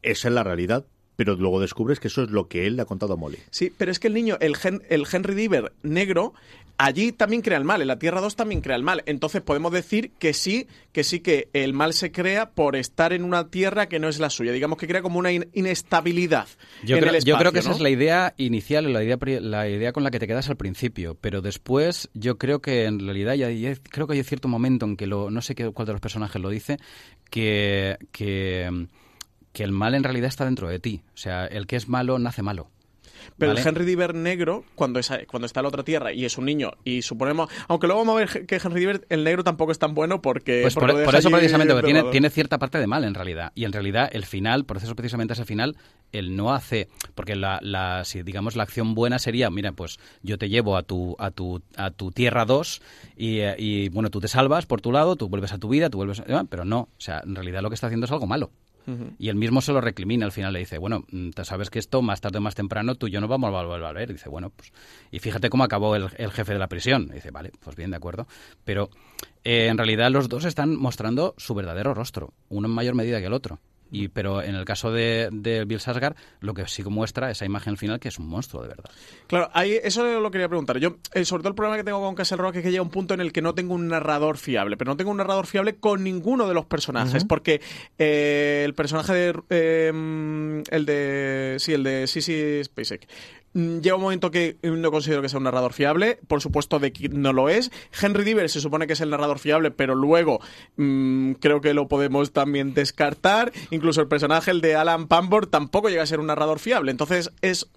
esa es la realidad, pero luego descubres que eso es lo que él le ha contado a Molly. Sí, pero es que el niño, el, Hen- el Henry Diver negro, allí también crea el mal, en la Tierra 2 también crea el mal. Entonces podemos decir que sí, que sí que el mal se crea por estar en una tierra que no es la suya. Digamos que crea como una in- inestabilidad. Yo, en creo, el yo creo que esa es la idea inicial, la idea, la idea con la que te quedas al principio, pero después yo creo que en realidad ya, ya- creo que hay cierto momento en que lo, no sé qué, cuál de los personajes lo dice, que, que, que el mal en realidad está dentro de ti. O sea, el que es malo nace malo. Pero ¿vale? el Henry Diver negro, cuando, es, cuando está en la otra tierra y es un niño, y suponemos. Aunque luego vamos a ver que Henry Diver, el negro, tampoco es tan bueno porque. Pues porque por, eso precisamente, porque tiene, tiene cierta parte de mal en realidad. Y en realidad el final, por eso precisamente ese final, él no hace... Porque la, la, si digamos la acción buena sería, mira, pues yo te llevo a tu, a tu, a tu tierra 2 y, y, bueno, tú te salvas por tu lado, tú vuelves a tu vida, tú vuelves... a- Pero no, o sea, en realidad lo que está haciendo es algo malo. Y él mismo se lo recrimina al final, le dice, bueno, mm, te sabes que esto más tarde o más temprano tú y yo no vamos a volver a ver. Dice, bueno, pues... Y fíjate cómo acabó el, jefe de la prisión. Dice, vale, pues bien, de acuerdo. Pero eh, en realidad los dos están mostrando su verdadero rostro, uno en mayor medida que el otro. Y, pero en el caso de, de Bill Sasgar, lo que sí muestra esa imagen final que es un monstruo de verdad. Claro, ahí, eso lo quería preguntar. Yo, eh, sobre todo el problema que tengo con Castle Rock es que llega un punto en el que no tengo un narrador fiable, pero no tengo un narrador fiable con ninguno de los personajes, porque eh, el personaje de... eh, el de... Sí, el de Sissy Spacek. Mm, Llega un momento que no considero que sea un narrador fiable, por supuesto de que no lo es. Henry Diver se supone que es el narrador fiable, pero luego mm, creo que lo podemos también descartar. Incluso el personaje, el de Alan Pambor, tampoco llega a ser un narrador fiable. Entonces es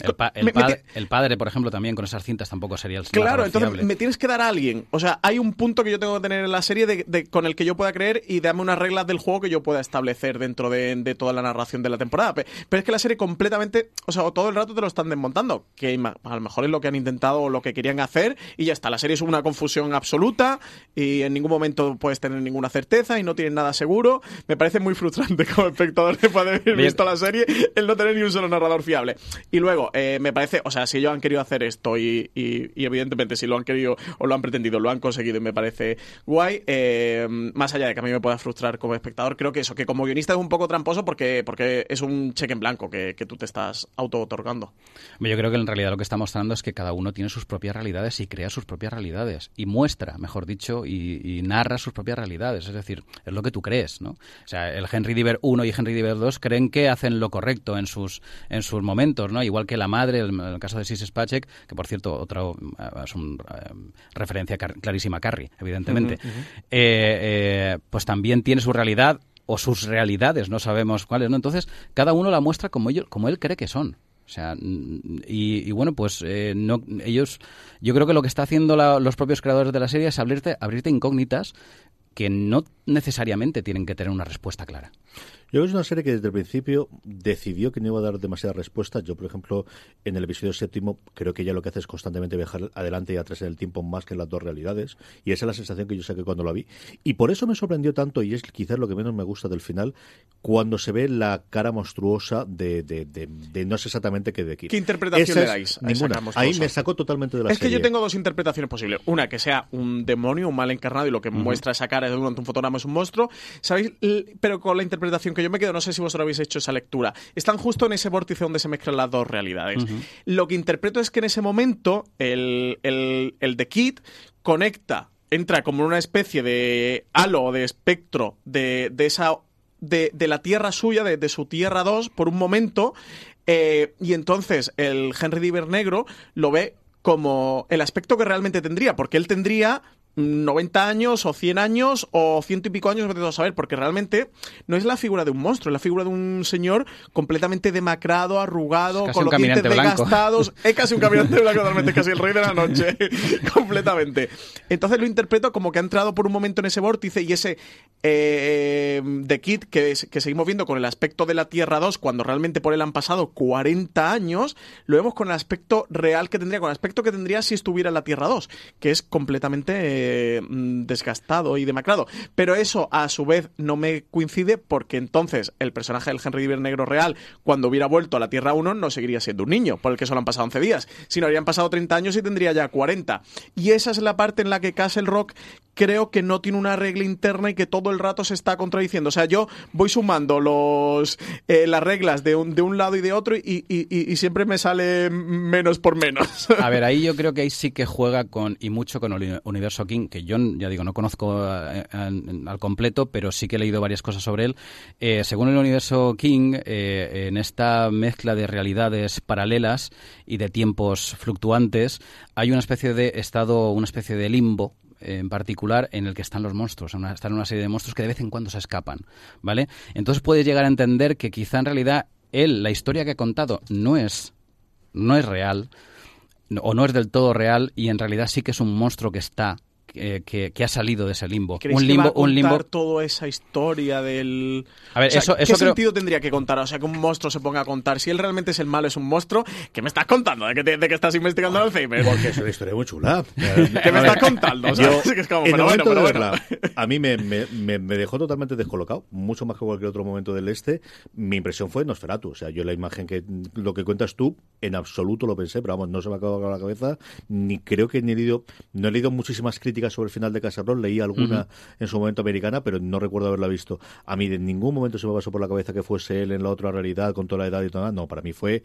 El, pa- el Me- me pa- te- el padre, por ejemplo, también con esas cintas tampoco sería el Claro, entonces me tienes que dar a alguien. O sea, hay un punto que yo tengo que tener en la serie de, de- con el que yo pueda creer y dame unas reglas del juego que yo pueda establecer dentro de, de toda la narración de la temporada. Pe- Pero es que la serie completamente, o sea, todo el rato te lo están desmontando. Que a lo mejor es lo que han intentado o lo que querían hacer y ya está. La serie es una confusión absoluta y en ningún momento puedes tener ninguna certeza y no tienes nada seguro. Me parece muy frustrante <laughs> como espectador después de haber visto la serie el no tener ni un solo narrador fiable. Y luego, eh, me parece, o sea, si ellos han querido hacer esto y, y- y evidentemente si lo han querido o lo han pretendido, lo han conseguido y me parece guay, eh, más allá de que a mí me pueda frustrar como espectador, creo que eso, que como guionista es un poco tramposo porque, porque es un cheque en blanco que, que tú te estás auto-otorgando. Yo creo que en realidad lo que está mostrando es que cada uno tiene sus propias realidades y crea sus propias realidades. Y muestra, mejor dicho, y, y narra sus propias realidades. Es decir, es lo que tú crees, ¿no? O sea, el Henry Diver 1 y Henry Diver 2 creen que hacen lo correcto en sus, en sus momentos, ¿no? Igual que la madre, el- en el caso de Sis Spacek, que por cierto, otra eh, es una referencia car- clarísima a Carrie, evidentemente. Eh, eh, pues también tiene su realidad o sus realidades, no sabemos cuáles, ¿no? Entonces, cada uno la muestra como, ello- como él cree que son. O sea, y, y bueno, pues eh, no, ellos, yo creo que lo que está haciendo la- los propios creadores de la serie es abrirte, abrirte incógnitas que no necesariamente tienen que tener una respuesta clara. Yo creo que es una serie que desde el principio decidió que no iba a dar demasiadas respuestas. Yo, por ejemplo, en el episodio séptimo, creo que ella lo que hace es constantemente viajar adelante y atrás en el tiempo más que en las dos realidades. Y esa es la sensación que yo saqué cuando la vi. Y por eso me sorprendió tanto, y es quizás lo que menos me gusta del final, cuando se ve la cara monstruosa de, de, de- de no sé exactamente qué de Kid. ¿Qué interpretación Esa le dais Ninguna. Ahí me sacó totalmente de la Es que serie. yo tengo dos interpretaciones posibles. Una, que sea un demonio, un mal encarnado, y lo que muestra esa cara durante un fotograma es un monstruo. ¿Sabéis? Pero con la interpretación que yo me quedo, no sé si vosotros habéis hecho esa lectura. Están justo en ese vórtice donde se mezclan las dos realidades. Lo que interpreto es que en ese momento el, el, el The Kid conecta, entra como una especie de halo o de espectro de, de esa de, de la tierra suya, de, de su tierra 2, por un momento, eh, y entonces el Henry Diver negro lo ve como el aspecto que realmente tendría, porque él tendría 90 años o 100 años o ciento y pico años, vete a saber, porque realmente no es la figura de un monstruo, es la figura de un señor completamente demacrado, arrugado, casi con los dientes desgastados. <laughs> Es casi un caminante blanco, totalmente, casi el rey de la noche, <laughs> completamente. Entonces lo interpreto como que ha entrado por un momento en ese vórtice y ese eh, The Kid que, que seguimos viendo con el aspecto de la Tierra 2, cuando realmente por él han pasado 40 años, lo vemos con el aspecto real que tendría, con el aspecto que tendría si estuviera en la Tierra 2, que es completamente bastante mm, desgastado y demacrado. Pero eso, a su vez, no me coincide porque entonces el personaje del Henry Diver Negro real, cuando hubiera vuelto a la Tierra 1, no seguiría siendo un niño, por el que solo han pasado 11 días, sino habrían pasado 30 años y tendría ya 40. Y esa es la parte en la que Castle Rock creo que no tiene una regla interna y que todo el rato se está contradiciendo. O sea, yo voy sumando los eh, las reglas de un, de un lado y de otro y, y- siempre me sale menos por menos. A ver, ahí yo creo que ahí sí que juega con y mucho con el uni- universo King, que yo ya digo, no conozco al completo, pero sí que he leído varias cosas sobre él. Eh, según el universo King, eh, en esta mezcla de realidades paralelas y de tiempos fluctuantes, hay una especie de estado, una especie de limbo en particular en el que están los monstruos, están una serie de monstruos que de vez en cuando se escapan, ¿vale? Entonces puedes llegar a entender que quizá en realidad él, la historia que ha contado no es no es real o no es del todo real y en realidad sí que es un monstruo que está que, que- que ha salido de ese limbo. ¿Creéis Un que va limbo, a un limbo. toda esa historia del... A ver, O sea, eso, ¿Qué creo. sentido tendría que contar? O sea, que un monstruo se ponga a contar. Si él realmente es el malo, es un monstruo, ¿qué me estás contando? ¿De que, te- de que estás investigando el Alzheimer? Porque es una historia muy chula. <laughs> ¿Qué me estás contando? O sea, Yo, sí que es como, en pero el bueno, pero bueno. verla, a mí me, me- me- me dejó totalmente descolocado, mucho más que cualquier otro momento del este. Mi impresión fue Nosferatu. O sea, yo la imagen que lo que cuentas tú, en absoluto lo pensé, pero vamos, no se me acabó la cabeza. Ni creo que ni he leído, no he leído muchísimas críticas sobre el final de Casarrón, leí alguna en su momento americana, pero no recuerdo haberla visto. A mí en ningún momento se me pasó por la cabeza que fuese él en la otra realidad, con toda la edad y todo. No, para mí fue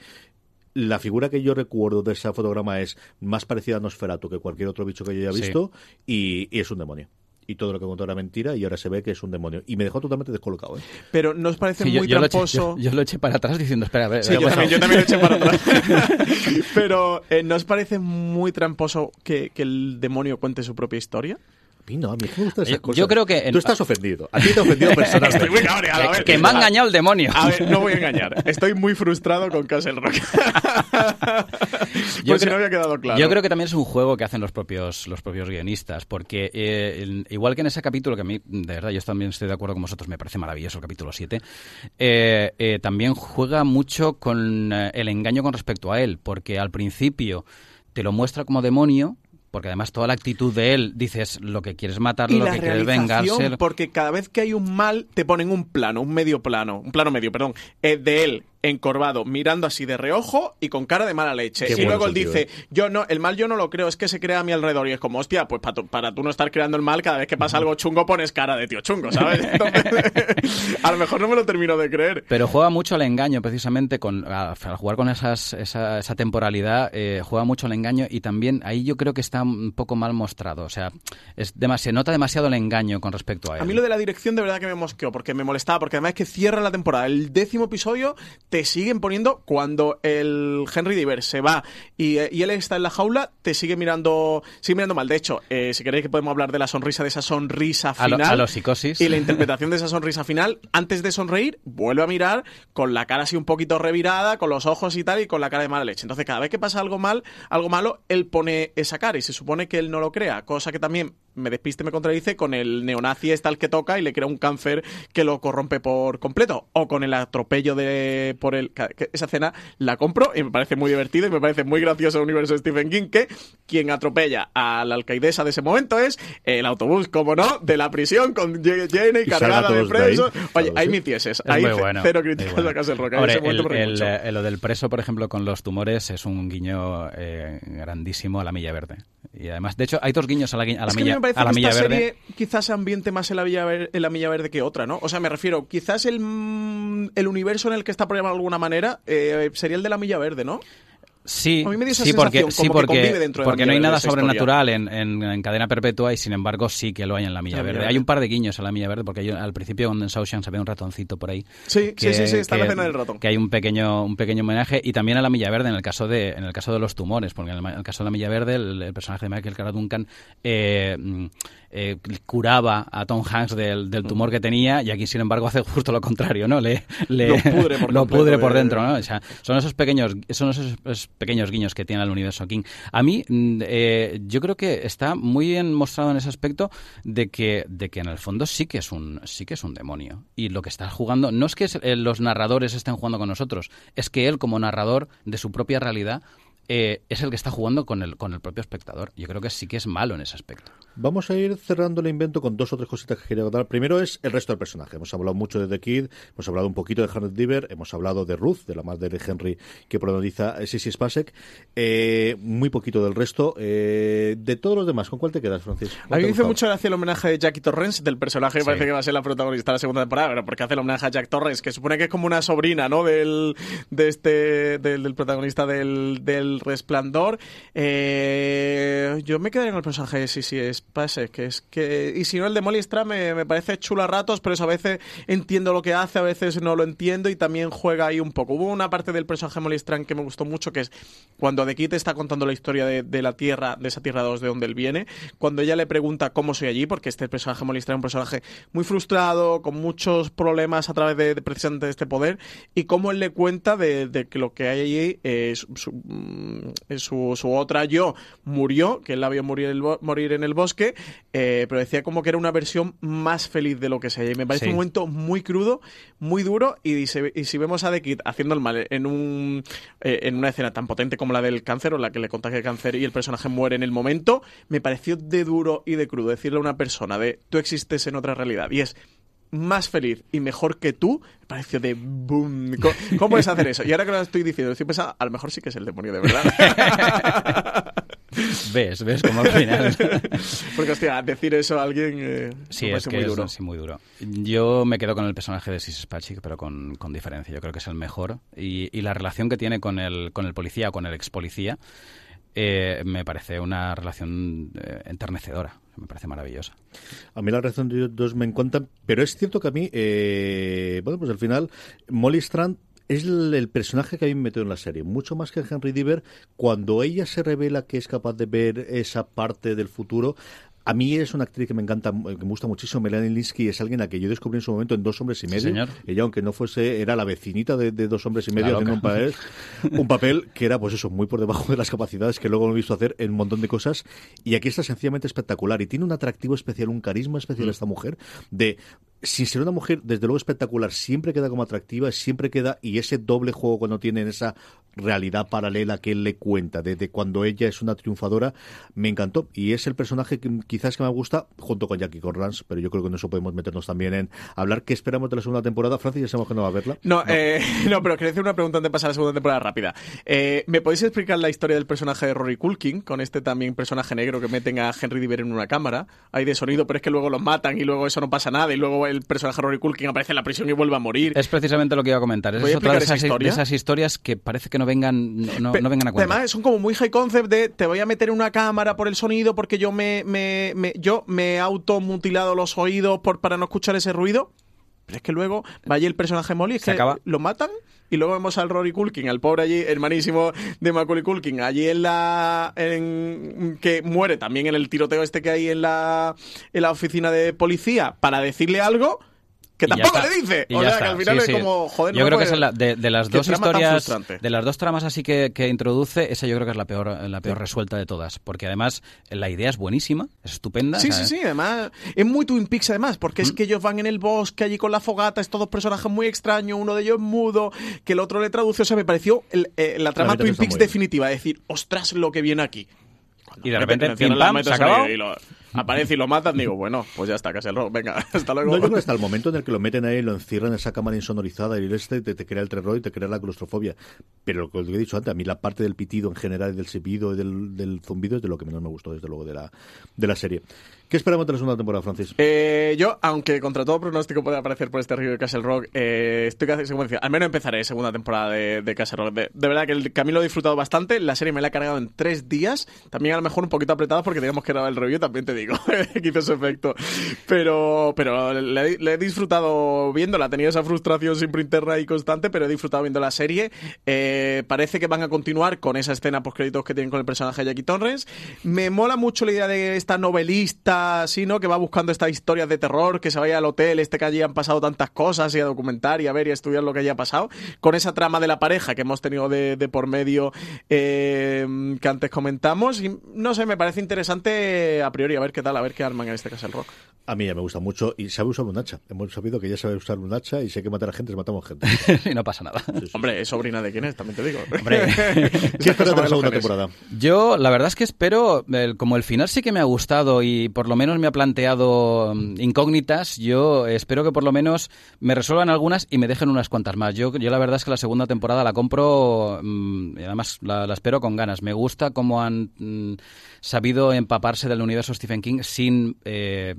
la figura que yo recuerdo de ese fotograma es más parecida a Nosferatu que cualquier otro bicho que yo haya Sí. visto y, y es un demonio. Y todo lo que contó era mentira y ahora se ve que es un demonio. Y me dejó totalmente descolocado. ¿eh? Pero ¿no os parece Sí, yo, muy yo lo eché, tramposo? yo- yo lo eché para atrás diciendo, espera, a ver, Sí, yo también lo eché para atrás. <laughs> Pero ¿eh, ¿no os parece muy tramposo que, que el demonio cuente su propia historia? A mí no, a mí me gustan esas Yo- cosas. yo creo que Tú estás ofendido. A ti te ha ofendido <laughs> personalmente. Estoy muy cabreado, que, que me ha engañado el demonio. A ver, no voy a engañar. <laughs> Estoy muy frustrado con Castle Rock. <laughs> Por si no había quedado claro. Yo creo que también es un juego que hacen los propios los propios guionistas, porque eh, el- igual que en ese capítulo, que a mí, de verdad, yo también estoy de acuerdo con vosotros, me parece maravilloso el capítulo 7, eh, eh, también juega mucho con el engaño con respecto a él, porque al principio te lo muestra como demonio, porque además toda la actitud de él, dices lo que quieres matarlo, y lo que quieres vengarse. porque cada vez que hay un mal, te ponen un plano, un medio plano, un plano medio, perdón, eh, de él encorvado, mirando así de reojo y con cara de mala leche. Qué y luego él dice, ¿eh? yo no, el mal yo no lo creo, es que se crea a mi alrededor. Y es como, hostia, pues para, para tú no estar creando el mal, cada vez que pasa algo chungo pones cara de tío chungo, ¿sabes? <laughs> Entonces, <laughs> a lo mejor no me lo termino de creer. Pero juega mucho al engaño, precisamente, con, al, jugar con esas, esa, esa temporalidad, eh, juega mucho al engaño y también ahí yo creo que está un poco mal mostrado. O sea, es se nota demasiado el engaño con respecto a él. A mí lo de la dirección de verdad que me mosqueó, porque me molestaba, porque además es que cierra la temporada. El décimo episodio te siguen poniendo cuando el Henry Diver se va y, y él está en la jaula, te sigue mirando, sigue mirando mal. De hecho, eh, si queréis que podemos hablar de la sonrisa, de esa sonrisa A lo- final. a los psicosis. Y la interpretación de esa sonrisa final, antes de sonreír, vuelve a mirar con la cara así un poquito revirada, con los ojos y tal, y con la cara de mala leche. Entonces, cada vez que pasa algo mal, algo malo, él pone esa cara y se supone que él no lo crea, cosa que también me despiste, me contradice con el neonazi este al que toca y le crea un cáncer que lo corrompe por completo. O con el atropello de por el que esa escena la compro y me parece muy divertido y me parece muy gracioso el universo de Stephen King que quien atropella a la alcaidesa de ese momento es el autobús, como no, de la prisión con J- Jane Y cargada de presos. Oye, ahí me hicieses. Es Ahí bueno, cero críticas bueno. a Castle Rock. Momento el- eh, lo del preso, por ejemplo, con los tumores es un guiño eh, grandísimo a la Milla Verde. Y además, de hecho, hay dos guiños a la, a la es que Milla, me parece a la que Milla esta Verde. serie quizás se ambiente más en la, Villa Ver- en la Milla Verde que otra, ¿no? O sea, me refiero, quizás el, mm, el universo en el que está programado de alguna manera eh, sería el de la Milla Verde, ¿no? Sí, A mí me dio esa sí, porque, sí, que porque, dentro de porque no hay nada sobrenatural en, en- en cadena perpetua y sin embargo sí que lo hay en la Milla La Milla Verde. Verde. Hay un par de guiños a la Milla Verde porque hay- al principio cuando en Shawshank se ve un ratoncito por ahí. Sí, sí, sí, sí, está en la que- escena del ratón. Que hay un pequeño, un pequeño homenaje y también a la Milla Verde en el caso de, en el caso de los tumores, porque en el, en el caso de la Milla Verde el, el personaje de Michael Cara Duncan eh, eh, curaba a Tom Hanks del, del tumor que tenía y aquí sin embargo hace justo lo contrario, ¿no? Le, le- Lo pudre por <laughs> lo completo, pudre por dentro, ¿no? O sea, son esos pequeños, son esos, esos pequeños guiños que tiene el universo King. A mí, mm, eh, yo creo que está muy bien mostrado en ese aspecto de que, de que en el fondo sí que es un, sí que es un demonio. Y lo que está jugando, no es que eh, los narradores estén jugando con nosotros, es que él como narrador de su propia realidad eh, es el que está jugando con el, con el propio espectador. Yo creo que sí que es malo en ese aspecto. Vamos a ir cerrando el invento con dos o tres cositas que quería contar. Primero es el resto del personaje. Hemos hablado mucho de The Kid, hemos hablado un poquito de Harriet Diver, hemos hablado de Ruth, de la madre de Henry que protagoniza Sissy Spacek. Eh, muy poquito del resto. Eh, de todos los demás, ¿con cuál te quedas, Francis? A mí me hizo mucho gracia el homenaje de Jackie Torrens, del personaje que parece que va a ser la protagonista de la segunda temporada, pero porque hace el homenaje a Jack Torrens, que supone que es como una sobrina, ¿no? Del, de este, del, protagonista del, del Resplandor. Eh, yo me quedaría con el personaje de Sissy Spacek, que es que y si no el de Molly Strand me, parece chulo a ratos pero eso a veces entiendo lo que hace a veces no lo entiendo y también juega ahí un poco hubo una parte del personaje de que me gustó mucho que es cuando The Kid está contando la historia de, la tierra de esa tierra 2 de donde él viene cuando ella le pregunta cómo soy allí porque este personaje Molly es un personaje muy frustrado con muchos problemas a través de, precisamente de este poder y cómo él le cuenta de, que lo que hay allí es mm, su, su, otra yo murió que él la vio morir, morir en el bosque eh, pero decía como que era una versión más feliz de lo que se Y me parece un momento muy crudo, muy duro, y, si vemos a The Kid haciendo el mal en, un, eh, en una escena tan potente como la del cáncer, o la que le contagia el cáncer y el personaje muere en el momento, me pareció de duro y de crudo decirle a una persona de tú existes en otra realidad. Y es más feliz y mejor que tú, me pareció de boom. ¿Cómo, puedes hacer eso? Y ahora que lo estoy diciendo, estoy pensando, a lo mejor sí que es el demonio de verdad. <laughs> ves, ves como al final. <laughs> Porque, hostia, decir eso a alguien eh, sí, es que muy duro. Sí, muy duro. Yo me quedo con el personaje de Sis Spachik, pero con, con, diferencia. Yo creo que es el mejor. Y, y la relación que tiene con el, con el policía o con el ex policía eh, me parece una relación eh, enternecedora. Me parece maravillosa. A mí la relación de ellos dos me encantan, pero es cierto que a mí, eh, bueno, pues al final, Molly Strand es el, personaje que a mí me metió en la serie, mucho más que Henry Diver. Cuando ella se revela que es capaz de ver esa parte del futuro, a mí es una actriz que me encanta, que me gusta muchísimo. Melanie Linsky es alguien a que yo descubrí en su momento en Dos Hombres y Medio. Ella, aunque no fuese, era la vecinita de, Dos Hombres y Medio un papel, un papel que era, pues eso, muy por debajo de las capacidades que luego he visto hacer en un montón de cosas. Y aquí está sencillamente espectacular. Y tiene un atractivo especial, un carisma especial mm. esta mujer de sin ser una mujer, desde luego espectacular, siempre queda como atractiva, siempre queda, y ese doble juego cuando tiene esa realidad paralela que él le cuenta, desde cuando ella es una triunfadora, me encantó. Y es el personaje que quizás que me gusta, junto con Jackie Corrans, pero yo creo que en eso podemos meternos también en hablar qué esperamos de la segunda temporada. Francis, ya sabemos que no va a verla. No, no, eh, <laughs> no pero quería hacer una pregunta antes de pasar a la segunda temporada rápida. Eh, ¿Me podéis explicar la historia del personaje de Rory Culkin, con este también personaje negro que meten a Henry Diver en una cámara? Hay de sonido, pero es que luego los matan y luego eso no pasa nada y luego el personaje Rory Culkin aparece en la prisión y vuelve a morir. Es precisamente lo que iba a comentar. Es otra de esas, esas, historias que parece que no vengan, no, vengan a cuenta. Además, son como muy high concept de te voy a meter en una cámara por el sonido porque yo me, me, me yo me he automutilado los oídos por, para no escuchar ese ruido. Pero es que luego vaya el personaje Molly, es que acaba. lo matan y luego vemos al Rory Culkin, al pobre allí, hermanísimo de Macaulay Culkin, allí en la. En, que muere también en el tiroteo este que hay en la, en la oficina de policía para decirle algo que tampoco le dice. o sea, que al final es como, joder, Yo creo que es de, las dos historias, de las dos tramas así que, que, introduce, esa yo creo que es la peor, la peor resuelta de todas. Porque además la idea es buenísima, es estupenda. Sí, sí, sí, además es muy Twin Peaks además, porque es mm. que ellos van en el bosque allí con la fogata, es todos personajes muy extraños, uno de ellos mudo, que el otro le traduce, o sea, me pareció eh, la trama Twin Peaks definitiva, es decir, ostras lo que viene aquí. y de repente, pim, pam, se acabó aparece y lo matan, digo, bueno, pues ya está, casi el rock, venga, <laughs> hasta luego. No, yo creo que hasta el momento en el que lo meten ahí, lo encierran en esa cámara insonorizada y este te, te crea el terror y te crea la claustrofobia. Pero lo que he dicho antes, a mí la parte del pitido en general, del silbido y del, del zumbido es de lo que menos me gustó, desde luego, de la, de la serie. ¿Qué esperamos de la segunda temporada, Francis? Eh, yo, aunque contra todo pronóstico puede aparecer por este río de Castle Rock, eh, estoy casi convencido. Al menos empezaré segunda temporada de, Castle Rock. De, verdad que el camino lo he disfrutado bastante. La serie me la he cargado en tres días. También a lo mejor un poquito apretado porque teníamos que grabar el review, también te digo. <laughs> Quizá ese efecto. Pero, pero le, he disfrutado viéndola. Tenía esa frustración siempre interna y constante, pero he disfrutado viendo la serie. Eh, parece que van a continuar con esa escena post créditos que tienen con el personaje de Jackie Torres. Me mola mucho la idea de esta novelista va así, ¿no? Que va buscando estas historias de terror, que se vaya al hotel, este que allí han pasado tantas cosas y a documentar y a ver y a estudiar lo que haya pasado, con esa trama de la pareja que hemos tenido de, de por medio eh, que antes comentamos. Y no sé, me parece interesante a priori, a ver qué tal, a ver qué arman en este caso el rock. A mí ya me gusta mucho y sabe usar un hacha. Hemos sabido que ya sabe usar un hacha y si hay que matar a gente, matamos gente. <laughs> y no pasa nada. Sí, sí. Hombre, es sobrina de quién es, también te digo. <laughs> Hombre. <laughs> ¿Qué esperas de la segunda temporada? Yo, la verdad es que espero, el- como el final sí que me ha gustado y por lo menos me ha planteado mm, incógnitas, yo espero que por lo menos me resuelvan algunas y me dejen unas cuantas más. Yo, yo la verdad es que la segunda temporada la compro mm, y además la, la espero con ganas. Me gusta cómo han mm, sabido empaparse del universo Stephen King sin... eh,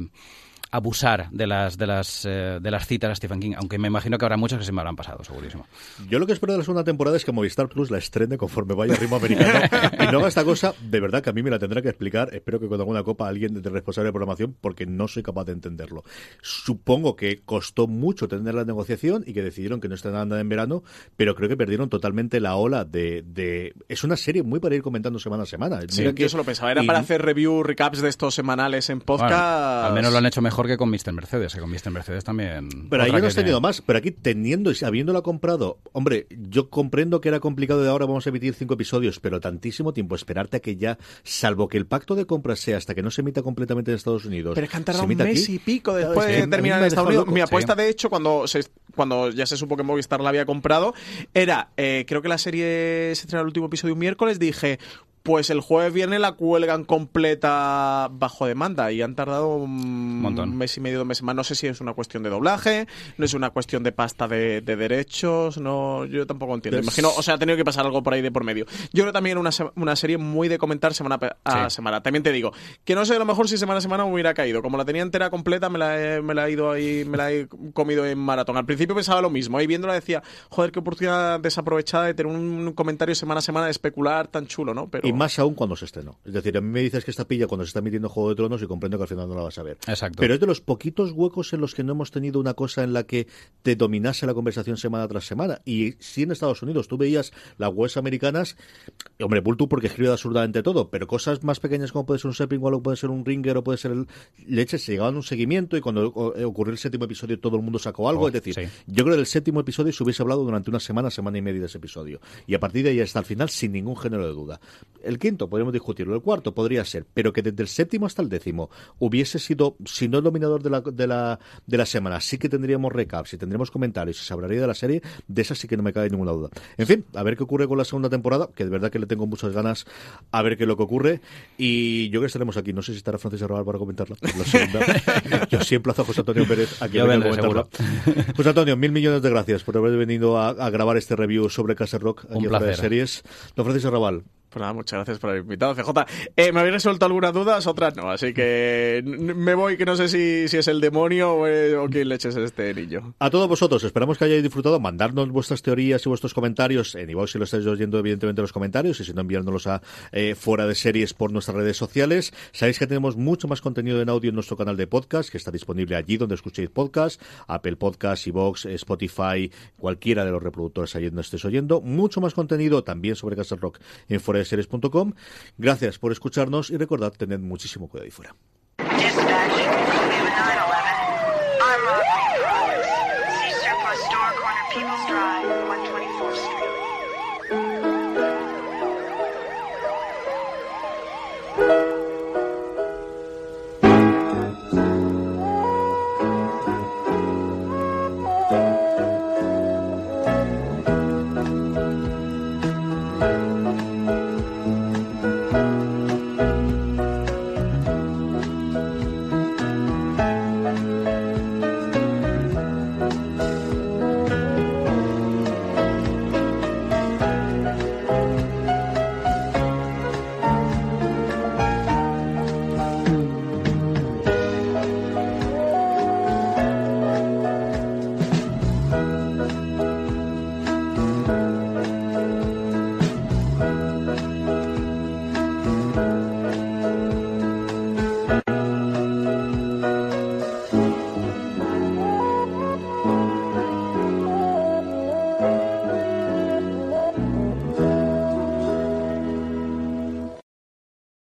abusar de las de las eh, de las citas a Stephen King, aunque me imagino que habrá muchas que se me habrán pasado, segurísimo. Yo lo que espero de la segunda temporada es que Movistar Plus la estrene conforme vaya al ritmo americano y no haga esta cosa, de verdad que a mí me la tendrá que explicar, espero que con alguna copa alguien de responsable de programación, porque no soy capaz de entenderlo. Supongo que costó mucho tener la negociación y que decidieron que no estrenaran nada en verano, pero creo que perdieron totalmente la ola de... de... Es una serie muy para ir comentando semana a semana. Sí, Mira que- yo se lo pensaba. Era y- para hacer review, recaps de estos semanales en podcast. Bueno, al menos lo han hecho mejor que con Mr. Mercedes, que con Mr. Mercedes también. Pero ahí no has tenido más. Pero aquí, teniendo y habiéndola comprado, hombre, yo comprendo que era complicado de ahora vamos a emitir cinco episodios, pero tantísimo tiempo esperarte a que ya, salvo que el pacto de compra sea hasta que no se emita completamente en Estados Unidos. Pero es que han tardado un mes aquí. y pico después de terminar en Estados Unidos. loco. Mi apuesta, Sí. de hecho, cuando se, cuando ya se supo que Movistar la había comprado, era, eh, creo que la serie se estrena el último episodio un miércoles, dije, pues el jueves viernes la cuelgan completa bajo demanda y han tardado un Montón. mes y medio, dos meses más. No sé si es una cuestión de doblaje, no es una cuestión de pasta de, de derechos, no, yo tampoco entiendo. Imagino, o sea, ha tenido que pasar algo por ahí de por medio. Yo creo también una, se- una serie muy de comentar semana a Sí. semana. También te digo, que no sé a lo mejor si semana a semana me hubiera caído. Como la tenía entera completa, me la he, me la he ido ahí, me la he comido en maratón. Al principio pensaba lo mismo, ahí viéndola decía, joder, qué oportunidad desaprovechada de tener un comentario semana a semana de especular tan chulo, ¿no? Pero Y más aún cuando se estrenó. Es decir, a mí me dices que esta pilla cuando se está emitiendo Juego de Tronos y comprendo que al final no la vas a ver. Exacto. Pero es de los poquitos huecos en los que no hemos tenido una cosa en la que te dominase la conversación semana tras semana. Y sí en Estados Unidos, tú veías las webs americanas, hombre, Bultu porque escribe absurdamente todo, pero cosas más pequeñas como puede ser un Sepping o puede ser un Ringer o puede ser el Leche, se llegaban a un seguimiento y cuando eh, ocurrió el séptimo episodio todo el mundo sacó algo. Oh, es decir, sí. yo creo que del séptimo episodio se hubiese hablado durante una semana, semana y media de ese episodio. Y a partir de ahí hasta el final, sin ningún género de duda. El quinto, podríamos discutirlo. El cuarto podría ser, pero que desde el séptimo hasta el décimo hubiese sido, si no el dominador de la, de la, de la semana, sí que tendríamos recaps y tendríamos comentarios y se hablaría de la serie, de esa sí que no me cabe ninguna duda. En fin, a ver qué ocurre con la segunda temporada, que de verdad que le tengo muchas ganas a ver qué es lo que ocurre. Y yo que estaremos aquí, no sé si estará Francis Arrabal para segunda. <laughs> yo sí emplazo a José Antonio Pérez a que Yo venga a vendré, comentarla. José Antonio, mil millones de gracias por haber venido a, a grabar este review sobre Castle Rock aquí Un Fuera de placer. series. Don Francisco Arrabal, Pues muchas gracias por haber invitado, CJ. Eh, me habéis resuelto algunas dudas, otras no, así que me voy, que no sé si, si es el demonio o, eh, quién leches es este niño. A todos vosotros, esperamos que hayáis disfrutado. Mandarnos vuestras teorías y vuestros comentarios en iVoox si lo estáis oyendo, evidentemente, en los comentarios, y si no, enviándolos a eh, fuera de series por nuestras redes sociales. Sabéis que tenemos mucho más contenido en audio en nuestro canal de podcast, que está disponible allí donde escuchéis podcast, Apple Podcast, iVoox, Spotify, cualquiera de los reproductores allí donde estéis oyendo. Mucho más contenido también sobre Castle Rock en fuera de series.com. Gracias por escucharnos y recordad, tened muchísimo cuidado ahí fuera.